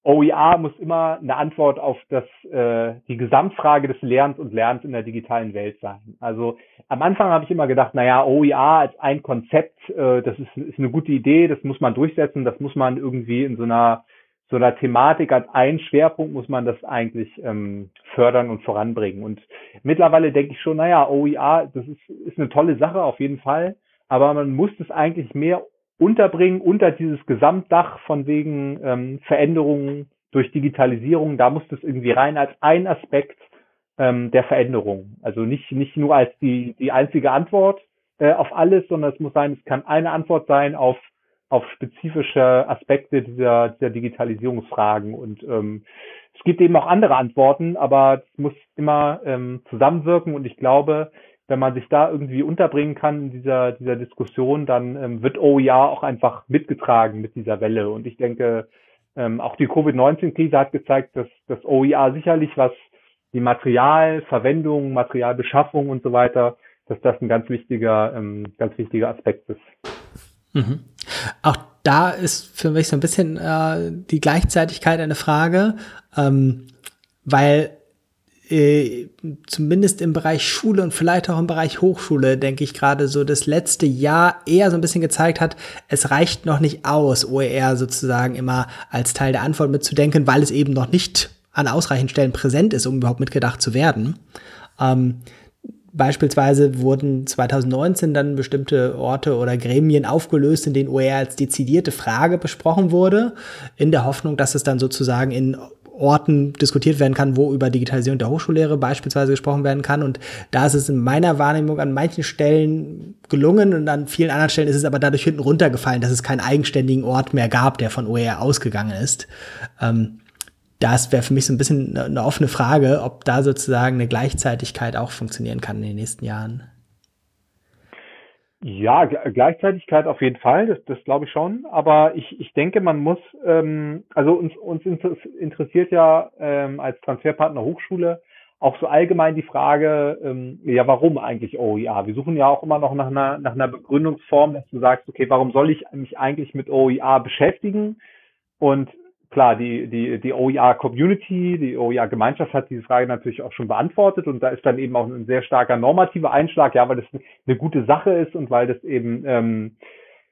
OER muss immer eine Antwort auf das, äh, die Gesamtfrage des Lernens und Lernens in der digitalen Welt sein. Also am Anfang habe ich immer gedacht, naja, OER als ein Konzept, äh, das ist, ist eine gute Idee, das muss man durchsetzen, das muss man irgendwie in so einer so einer Thematik als ein Schwerpunkt muss man das eigentlich ähm, fördern und voranbringen. Und mittlerweile denke ich schon, naja, OER, das ist, ist eine tolle Sache auf jeden Fall, aber man muss das eigentlich mehr unterbringen unter dieses Gesamtdach von wegen ähm, Veränderungen durch Digitalisierung. Da muss das irgendwie rein als ein Aspekt ähm, der Veränderung. Also nicht, nicht nur als die, die einzige Antwort äh, auf alles, sondern es muss sein, es kann eine Antwort sein auf, auf spezifische Aspekte dieser, dieser Digitalisierungsfragen. Und ähm, es gibt eben auch andere Antworten, aber es muss immer ähm, zusammenwirken und ich glaube, wenn man sich da irgendwie unterbringen kann in dieser, dieser Diskussion, dann ähm, wird OER auch einfach mitgetragen mit dieser Welle. Und ich denke, ähm, auch die Covid-19-Krise hat gezeigt, dass das OER sicherlich, was die Materialverwendung, Materialbeschaffung und so weiter, dass das ein ganz wichtiger, ähm, ganz wichtiger Aspekt ist. Mhm. Auch da ist für mich so ein bisschen äh, die Gleichzeitigkeit eine Frage, ähm, weil äh, zumindest im Bereich Schule und vielleicht auch im Bereich Hochschule, denke ich gerade so, das letzte Jahr eher so ein bisschen gezeigt hat, es reicht noch nicht aus, OER sozusagen immer als Teil der Antwort mitzudenken, weil es eben noch nicht an ausreichend Stellen präsent ist, um überhaupt mitgedacht zu werden. Ähm, Beispielsweise wurden 2019 dann bestimmte Orte oder Gremien aufgelöst, in denen OER als dezidierte Frage besprochen wurde, in der Hoffnung, dass es dann sozusagen in Orten diskutiert werden kann, wo über Digitalisierung der Hochschullehre beispielsweise gesprochen werden kann. Und da ist es in meiner Wahrnehmung an manchen Stellen gelungen und an vielen anderen Stellen ist es aber dadurch hinten runtergefallen, dass es keinen eigenständigen Ort mehr gab, der von OER ausgegangen ist. Ähm, das wäre für mich so ein bisschen eine offene Frage, ob da sozusagen eine Gleichzeitigkeit auch funktionieren kann in den nächsten Jahren. Ja, Gleichzeitigkeit auf jeden Fall, das, das glaube ich schon. Aber ich, ich denke, man muss, ähm, also uns, uns interessiert ja ähm, als Transferpartner Hochschule auch so allgemein die Frage, ähm, ja, warum eigentlich OER? Wir suchen ja auch immer noch nach einer, nach einer Begründungsform, dass du sagst, okay, warum soll ich mich eigentlich mit OER beschäftigen? Und klar, die, die, die OER-Community, die OER-Gemeinschaft hat diese Frage natürlich auch schon beantwortet und da ist dann eben auch ein sehr starker normativer Einschlag, ja, weil das eine gute Sache ist und weil das eben ähm,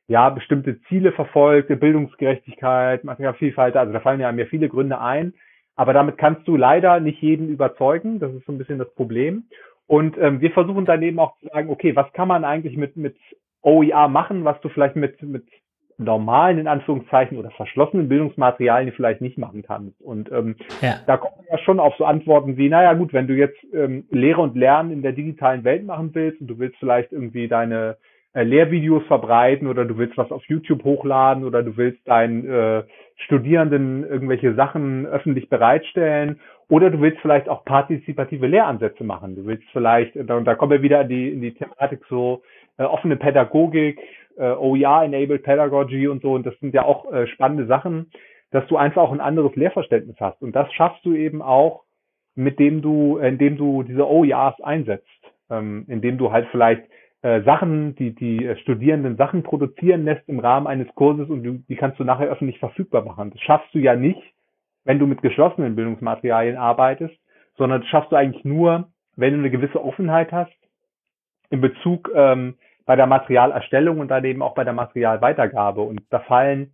ja bestimmte Ziele verfolgt, Bildungsgerechtigkeit, Materialvielfalt, also da fallen ja mir viele Gründe ein. Aber damit kannst du leider nicht jeden überzeugen. Das ist so ein bisschen das Problem. Und ähm, wir versuchen dann eben auch zu sagen, okay, was kann man eigentlich mit, mit OER machen, was du vielleicht mit, mit normalen, in Anführungszeichen, oder verschlossenen Bildungsmaterialien vielleicht nicht machen kannst. Und ähm, ja. da kommt man ja schon auf so Antworten wie, naja gut, wenn du jetzt ähm, Lehre und Lernen in der digitalen Welt machen willst und du willst vielleicht irgendwie deine äh, Lehrvideos verbreiten oder du willst was auf YouTube hochladen oder du willst deinen äh, Studierenden irgendwelche Sachen öffentlich bereitstellen oder du willst vielleicht auch partizipative Lehransätze machen. Du willst vielleicht, und da kommen wir wieder in die, in die Thematik so äh, offene Pädagogik, äh, OER-enabled Pedagogy und so. Und das sind ja auch äh, spannende Sachen, dass du einfach auch ein anderes Lehrverständnis hast. Und das schaffst du eben auch, mit dem du, indem du diese OERs einsetzt, ähm, indem du halt vielleicht äh, Sachen, die die äh, Studierenden Sachen produzieren lässt im Rahmen eines Kurses und du, die kannst du nachher öffentlich verfügbar machen. Das schaffst du ja nicht, wenn du mit geschlossenen Bildungsmaterialien arbeitest, sondern das schaffst du eigentlich nur, wenn du eine gewisse Offenheit hast in Bezug ähm, bei der Materialerstellung und dann eben auch bei der Materialweitergabe. Und da fallen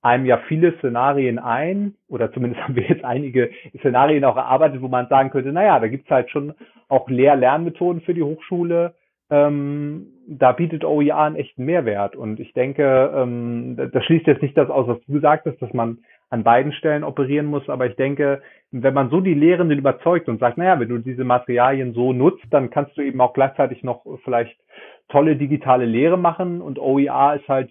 einem ja viele Szenarien ein, oder zumindest [laughs] haben wir jetzt einige Szenarien auch erarbeitet, wo man sagen könnte, naja, da gibt's halt schon auch Lehr-Lernmethoden für die Hochschule. Ähm, da bietet OER einen echten Mehrwert. Und ich denke, ähm, das schließt jetzt nicht das aus, was du gesagt hast, dass man an beiden Stellen operieren muss. Aber ich denke, wenn man so die Lehrenden überzeugt und sagt, naja, wenn du diese Materialien so nutzt, dann kannst du eben auch gleichzeitig noch vielleicht tolle digitale Lehre machen und OER ist halt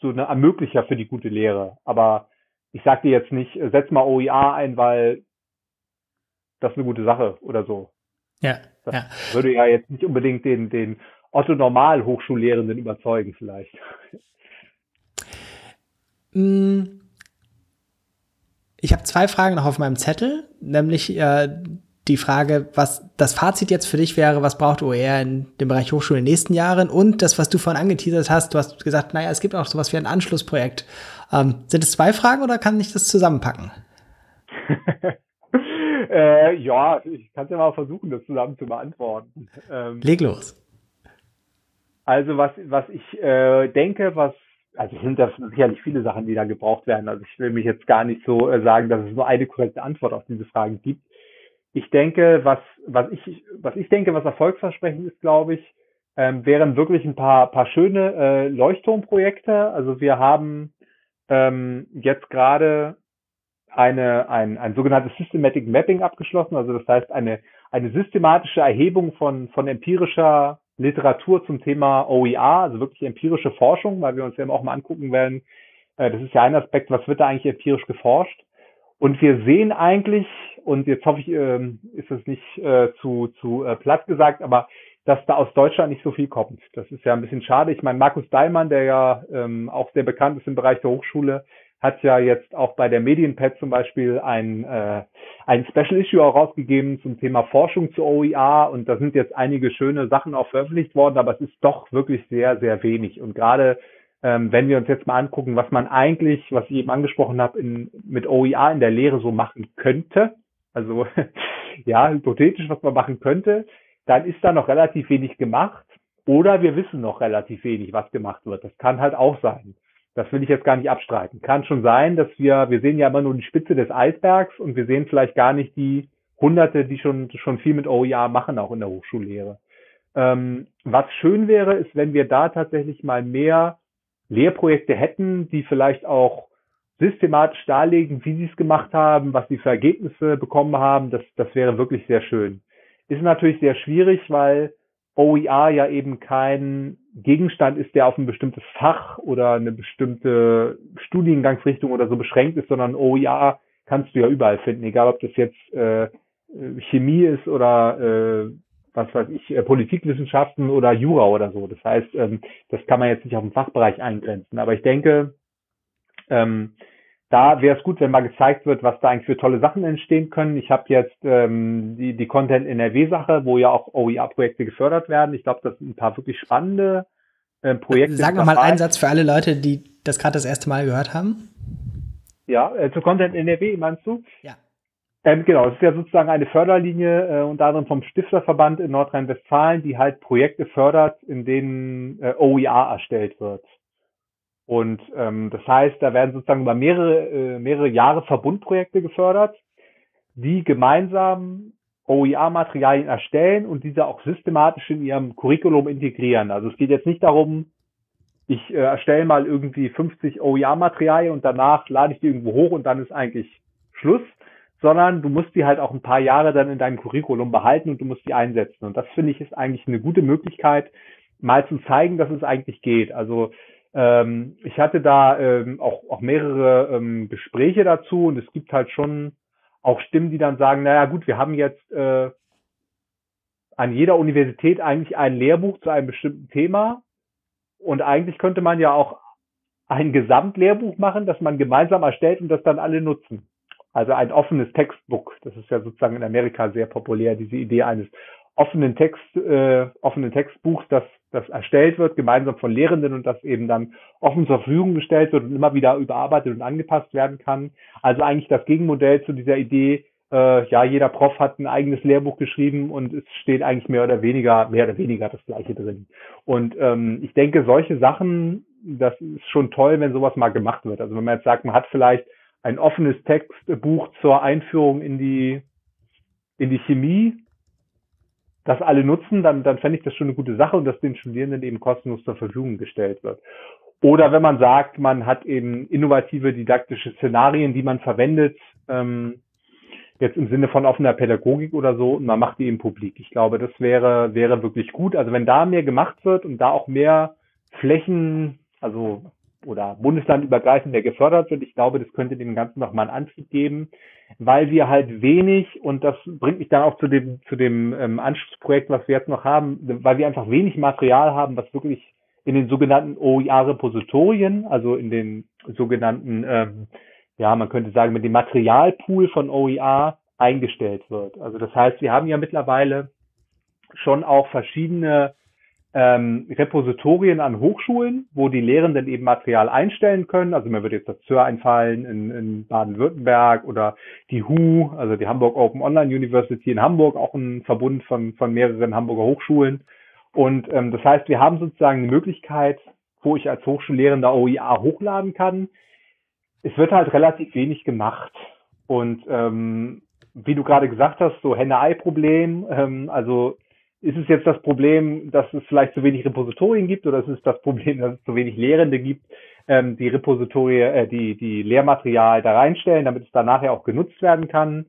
so eine Ermöglicher für die gute Lehre. Aber ich sag dir jetzt nicht, setz mal OER ein, weil das ist eine gute Sache oder so. Ja. Das ja. würde ja jetzt nicht unbedingt den, den Otto Normal Hochschullehrenden überzeugen vielleicht. Mm. Ich habe zwei Fragen noch auf meinem Zettel, nämlich äh, die Frage, was das Fazit jetzt für dich wäre, was braucht OER in dem Bereich Hochschule in den nächsten Jahren und das, was du vorhin angeteasert hast, du hast gesagt, naja, es gibt auch sowas wie ein Anschlussprojekt. Ähm, sind es zwei Fragen oder kann ich das zusammenpacken? [laughs] äh, ja, ich kann es ja mal versuchen, das zusammen zu beantworten. Ähm, Leg los. Also was, was ich äh, denke, was also sind das sicherlich viele Sachen, die da gebraucht werden. Also ich will mich jetzt gar nicht so äh, sagen, dass es nur eine korrekte Antwort auf diese Fragen gibt. Ich denke, was, was ich, was ich denke, was erfolgsversprechend ist, glaube ich, ähm, wären wirklich ein paar, paar schöne äh, Leuchtturmprojekte. Also wir haben ähm, jetzt gerade eine, ein, ein sogenanntes Systematic Mapping abgeschlossen. Also das heißt eine, eine systematische Erhebung von, von empirischer Literatur zum Thema OER, also wirklich empirische Forschung, weil wir uns ja auch mal angucken werden, äh, das ist ja ein Aspekt, was wird da eigentlich empirisch geforscht? Und wir sehen eigentlich, und jetzt hoffe ich, ähm, ist es nicht äh, zu, zu äh, platt gesagt, aber dass da aus Deutschland nicht so viel kommt. Das ist ja ein bisschen schade. Ich meine, Markus Daimann, der ja ähm, auch sehr bekannt ist im Bereich der Hochschule, hat ja jetzt auch bei der Medienpad zum Beispiel ein, äh, ein Special Issue auch rausgegeben zum Thema Forschung zu OER und da sind jetzt einige schöne Sachen auch veröffentlicht worden, aber es ist doch wirklich sehr, sehr wenig. Und gerade ähm, wenn wir uns jetzt mal angucken, was man eigentlich, was ich eben angesprochen habe, in, mit OER in der Lehre so machen könnte, also [laughs] ja, hypothetisch, was man machen könnte, dann ist da noch relativ wenig gemacht oder wir wissen noch relativ wenig, was gemacht wird. Das kann halt auch sein. Das will ich jetzt gar nicht abstreiten. Kann schon sein, dass wir, wir sehen ja immer nur die Spitze des Eisbergs und wir sehen vielleicht gar nicht die Hunderte, die schon, schon viel mit OER machen, auch in der Hochschullehre. Ähm, was schön wäre, ist, wenn wir da tatsächlich mal mehr Lehrprojekte hätten, die vielleicht auch systematisch darlegen, wie sie es gemacht haben, was sie für Ergebnisse bekommen haben. Das, das wäre wirklich sehr schön. Ist natürlich sehr schwierig, weil OER ja eben kein Gegenstand ist, der auf ein bestimmtes Fach oder eine bestimmte Studiengangsrichtung oder so beschränkt ist, sondern OER kannst du ja überall finden, egal ob das jetzt äh, Chemie ist oder äh, was weiß ich, äh, Politikwissenschaften oder Jura oder so. Das heißt, ähm, das kann man jetzt nicht auf den Fachbereich eingrenzen. Aber ich denke, ähm, da wäre es gut, wenn mal gezeigt wird, was da eigentlich für tolle Sachen entstehen können. Ich habe jetzt ähm, die, die Content NRW-Sache, wo ja auch OER-Projekte gefördert werden. Ich glaube, das sind ein paar wirklich spannende äh, Projekte. Sag noch mal einen Satz für alle Leute, die das gerade das erste Mal gehört haben. Ja, äh, zu Content NRW meinst du? Ja. Ähm, genau, es ist ja sozusagen eine Förderlinie, äh, unter anderem vom Stifterverband in Nordrhein-Westfalen, die halt Projekte fördert, in denen äh, OER erstellt wird. Und ähm, das heißt, da werden sozusagen über mehrere, äh, mehrere Jahre Verbundprojekte gefördert, die gemeinsam OER-Materialien erstellen und diese auch systematisch in ihrem Curriculum integrieren. Also es geht jetzt nicht darum, ich äh, erstelle mal irgendwie 50 OER-Materialien und danach lade ich die irgendwo hoch und dann ist eigentlich Schluss, sondern du musst die halt auch ein paar Jahre dann in deinem Curriculum behalten und du musst die einsetzen. Und das finde ich ist eigentlich eine gute Möglichkeit, mal zu zeigen, dass es eigentlich geht. Also ähm, ich hatte da ähm, auch, auch mehrere ähm, Gespräche dazu und es gibt halt schon auch Stimmen, die dann sagen, naja gut, wir haben jetzt äh, an jeder Universität eigentlich ein Lehrbuch zu einem bestimmten Thema und eigentlich könnte man ja auch ein Gesamtlehrbuch machen, das man gemeinsam erstellt und das dann alle nutzen. Also ein offenes Textbook. Das ist ja sozusagen in Amerika sehr populär, diese Idee eines offenen Text, äh, offenen Textbuchs, das, das erstellt wird, gemeinsam von Lehrenden und das eben dann offen zur Verfügung gestellt wird und immer wieder überarbeitet und angepasst werden kann. Also eigentlich das Gegenmodell zu dieser Idee, äh, ja, jeder Prof hat ein eigenes Lehrbuch geschrieben und es steht eigentlich mehr oder weniger, mehr oder weniger das Gleiche drin. Und ähm, ich denke, solche Sachen, das ist schon toll, wenn sowas mal gemacht wird. Also wenn man jetzt sagt, man hat vielleicht ein offenes Textbuch zur Einführung in die in die Chemie das alle nutzen, dann, dann fände ich das schon eine gute Sache und dass den Studierenden eben kostenlos zur Verfügung gestellt wird. Oder wenn man sagt, man hat eben innovative didaktische Szenarien, die man verwendet, ähm, jetzt im Sinne von offener Pädagogik oder so, und man macht die eben publik. Ich glaube, das wäre, wäre wirklich gut. Also wenn da mehr gemacht wird und da auch mehr Flächen, also oder bundeslandübergreifend mehr gefördert wird. Ich glaube, das könnte dem Ganzen nochmal einen Antrieb geben, weil wir halt wenig, und das bringt mich dann auch zu dem, zu dem ähm, Anschlussprojekt, was wir jetzt noch haben, weil wir einfach wenig Material haben, was wirklich in den sogenannten OER-Repositorien, also in den sogenannten, ähm, ja, man könnte sagen, mit dem Materialpool von OER eingestellt wird. Also das heißt, wir haben ja mittlerweile schon auch verschiedene ähm, Repositorien an Hochschulen, wo die Lehrenden eben Material einstellen können. Also mir würde jetzt das ZÖR einfallen in, in Baden-Württemberg oder die HU, also die Hamburg Open Online University in Hamburg, auch ein Verbund von, von mehreren Hamburger Hochschulen. Und ähm, das heißt, wir haben sozusagen eine Möglichkeit, wo ich als Hochschullehrender OIA hochladen kann. Es wird halt relativ wenig gemacht. Und ähm, wie du gerade gesagt hast, so Henne-Ei-Problem, ähm, also ist es jetzt das Problem, dass es vielleicht zu wenig Repositorien gibt oder ist es das Problem, dass es zu wenig Lehrende gibt, ähm, die Repositorie, äh, die, die Lehrmaterial da reinstellen, damit es dann nachher auch genutzt werden kann?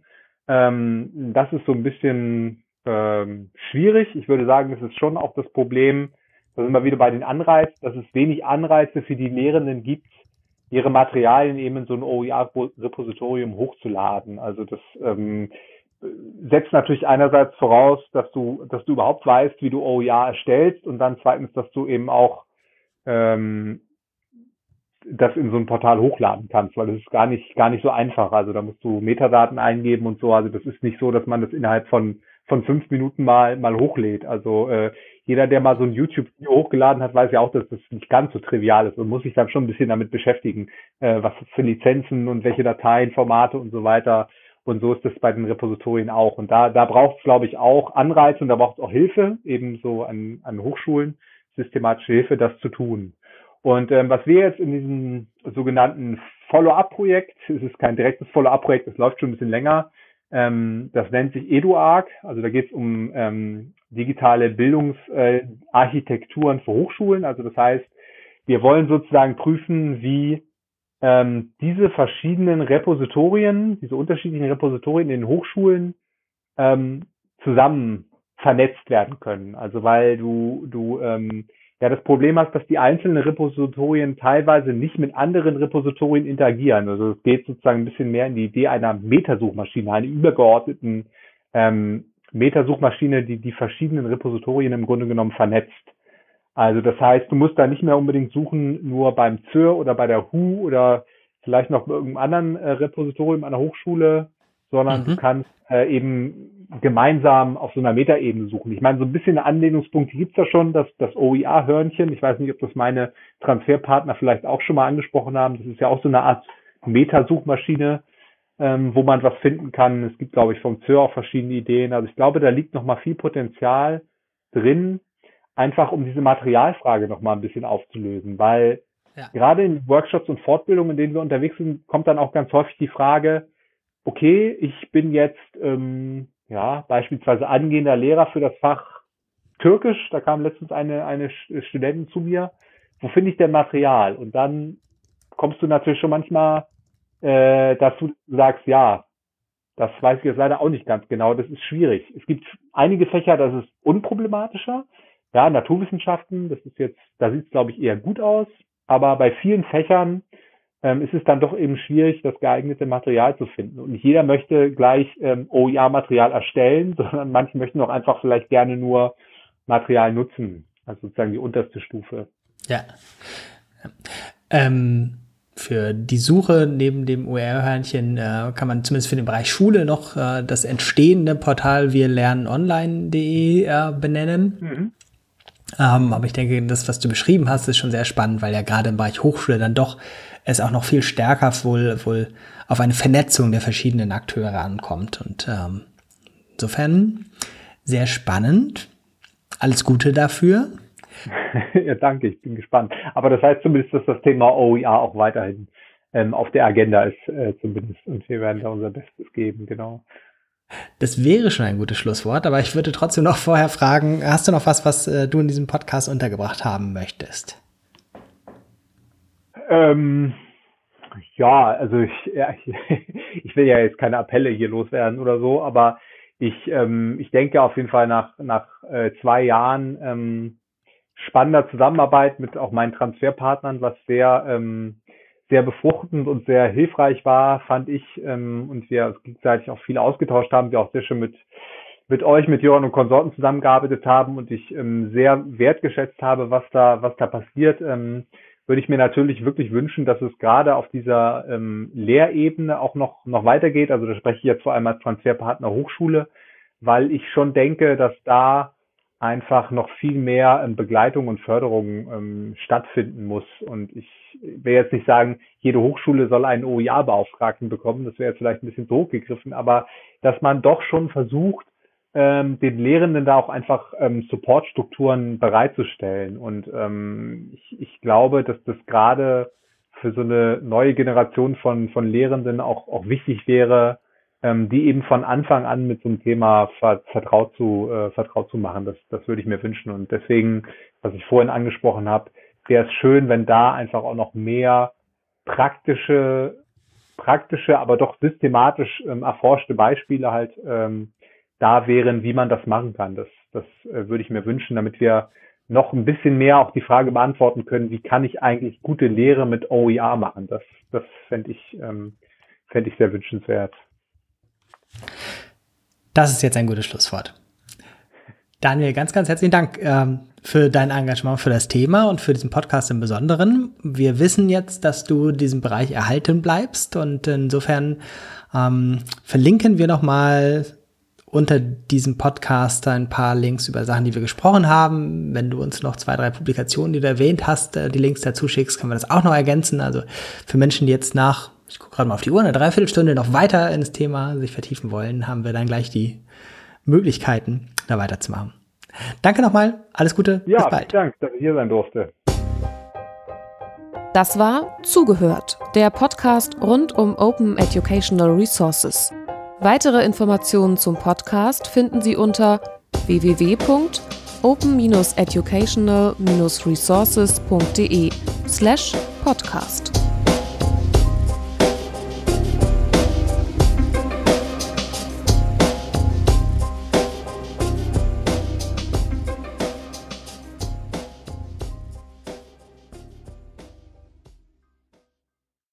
Ähm, das ist so ein bisschen ähm, schwierig. Ich würde sagen, es ist schon auch das Problem, da sind wir wieder bei den Anreizen, dass es wenig Anreize für die Lehrenden gibt, ihre Materialien eben in so ein OER-Repositorium hochzuladen. Also das ähm, setzt natürlich einerseits voraus, dass du, dass du überhaupt weißt, wie du OER erstellst und dann zweitens, dass du eben auch ähm, das in so ein Portal hochladen kannst, weil das ist gar nicht, gar nicht so einfach. Also da musst du Metadaten eingeben und so. Also das ist nicht so, dass man das innerhalb von von fünf Minuten mal, mal hochlädt. Also äh, jeder, der mal so ein YouTube-Video hochgeladen hat, weiß ja auch, dass das nicht ganz so trivial ist und muss sich dann schon ein bisschen damit beschäftigen, äh, was für Lizenzen und welche Dateien, Formate und so weiter. Und so ist es bei den Repositorien auch. Und da, da braucht es, glaube ich, auch Anreize und da braucht es auch Hilfe, eben so an, an Hochschulen, systematische Hilfe, das zu tun. Und ähm, was wir jetzt in diesem sogenannten Follow-up-Projekt, es ist kein direktes Follow-up-Projekt, es läuft schon ein bisschen länger, ähm, das nennt sich EduArc. Also da geht es um ähm, digitale Bildungsarchitekturen äh, für Hochschulen. Also das heißt, wir wollen sozusagen prüfen, wie ähm, diese verschiedenen Repositorien, diese unterschiedlichen Repositorien in den Hochschulen ähm, zusammen vernetzt werden können. Also weil du, du ähm, ja das Problem hast, dass die einzelnen Repositorien teilweise nicht mit anderen Repositorien interagieren. Also es geht sozusagen ein bisschen mehr in die Idee einer Metasuchmaschine, einer übergeordneten ähm, Metasuchmaschine, die die verschiedenen Repositorien im Grunde genommen vernetzt. Also das heißt, du musst da nicht mehr unbedingt suchen, nur beim ZIR oder bei der HU oder vielleicht noch bei irgendeinem anderen äh, Repositorium an der Hochschule, sondern mhm. du kannst äh, eben gemeinsam auf so einer Metaebene suchen. Ich meine, so ein bisschen Anlehnungspunkte gibt's da schon, das, das OER-Hörnchen. Ich weiß nicht, ob das meine Transferpartner vielleicht auch schon mal angesprochen haben. Das ist ja auch so eine Art Metasuchmaschine, ähm, wo man was finden kann. Es gibt, glaube ich, vom ZIR auch verschiedene Ideen. Also ich glaube, da liegt noch mal viel Potenzial drin, einfach um diese Materialfrage noch mal ein bisschen aufzulösen, weil ja. gerade in Workshops und Fortbildungen, in denen wir unterwegs sind, kommt dann auch ganz häufig die Frage, okay, ich bin jetzt ähm, ja beispielsweise angehender Lehrer für das Fach Türkisch, da kam letztens eine, eine Studentin zu mir, wo finde ich denn Material? Und dann kommst du natürlich schon manchmal, äh, dass du sagst, ja, das weiß ich jetzt leider auch nicht ganz genau, das ist schwierig. Es gibt einige Fächer, das ist unproblematischer. Ja, Naturwissenschaften, das ist jetzt, da sieht es glaube ich eher gut aus, aber bei vielen Fächern ähm, ist es dann doch eben schwierig, das geeignete Material zu finden. Und nicht jeder möchte gleich ähm, OER-Material erstellen, [laughs] sondern manche möchten auch einfach vielleicht gerne nur Material nutzen. Also sozusagen die unterste Stufe. Ja. Ähm, für die Suche neben dem OER-Hörnchen äh, kann man zumindest für den Bereich Schule noch äh, das entstehende Portal wir lernen online.de äh, benennen. Mhm. Ähm, aber ich denke, das, was du beschrieben hast, ist schon sehr spannend, weil ja gerade im Bereich Hochschule dann doch es auch noch viel stärker wohl, wohl auf eine Vernetzung der verschiedenen Akteure ankommt. Und ähm, insofern sehr spannend. Alles Gute dafür. [laughs] ja, danke, ich bin gespannt. Aber das heißt zumindest, dass das Thema OER auch weiterhin ähm, auf der Agenda ist, äh, zumindest. Und wir werden da unser Bestes geben, genau. Das wäre schon ein gutes Schlusswort, aber ich würde trotzdem noch vorher fragen, hast du noch was, was äh, du in diesem Podcast untergebracht haben möchtest? Ähm, ja, also ich, [laughs] ja, ich will ja jetzt keine Appelle hier loswerden oder so, aber ich, ähm, ich denke auf jeden Fall nach, nach äh, zwei Jahren ähm, spannender Zusammenarbeit mit auch meinen Transferpartnern, was sehr, ähm, sehr befruchtend und sehr hilfreich war, fand ich, ähm, und wir uns gegenseitig auch viel ausgetauscht haben, wir auch sehr schön mit, mit euch, mit Johann und Konsorten zusammengearbeitet haben und ich ähm, sehr wertgeschätzt habe, was da, was da passiert. Ähm, würde ich mir natürlich wirklich wünschen, dass es gerade auf dieser ähm, Lehrebene auch noch, noch weitergeht. Also da spreche ich jetzt vor allem als Transferpartner Hochschule, weil ich schon denke, dass da einfach noch viel mehr ähm, Begleitung und Förderung ähm, stattfinden muss. Und ich will jetzt nicht sagen, jede Hochschule soll einen OER-Beauftragten bekommen, das wäre jetzt vielleicht ein bisschen so hochgegriffen, aber dass man doch schon versucht, ähm, den Lehrenden da auch einfach ähm, Supportstrukturen bereitzustellen. Und ähm, ich, ich glaube, dass das gerade für so eine neue Generation von, von Lehrenden auch, auch wichtig wäre, ähm, die eben von Anfang an mit so einem Thema vertraut zu, äh, vertraut zu machen. Das, das würde ich mir wünschen. Und deswegen, was ich vorhin angesprochen habe, wäre es schön, wenn da einfach auch noch mehr praktische, praktische, aber doch systematisch ähm, erforschte Beispiele halt ähm, da wären, wie man das machen kann. Das, das äh, würde ich mir wünschen, damit wir noch ein bisschen mehr auch die Frage beantworten können, wie kann ich eigentlich gute Lehre mit OER machen? Das, das fände ich, ähm, fände ich sehr wünschenswert. Das ist jetzt ein gutes Schlusswort. Daniel, ganz, ganz herzlichen Dank ähm, für dein Engagement für das Thema und für diesen Podcast im Besonderen. Wir wissen jetzt, dass du diesen Bereich erhalten bleibst und insofern ähm, verlinken wir nochmal unter diesem Podcast ein paar Links über Sachen, die wir gesprochen haben. Wenn du uns noch zwei, drei Publikationen, die du erwähnt hast, äh, die Links dazu schickst, können wir das auch noch ergänzen. Also für Menschen, die jetzt nach, ich gucke gerade mal auf die Uhr, eine Dreiviertelstunde noch weiter ins Thema sich vertiefen wollen, haben wir dann gleich die Möglichkeiten, da weiterzumachen. Danke nochmal, alles Gute, ja, bis bald. Ja, Dank, dass ich hier sein durfte. Das war Zugehört, der Podcast rund um Open Educational Resources. Weitere Informationen zum Podcast finden Sie unter www.open-educational-resources.de slash podcast.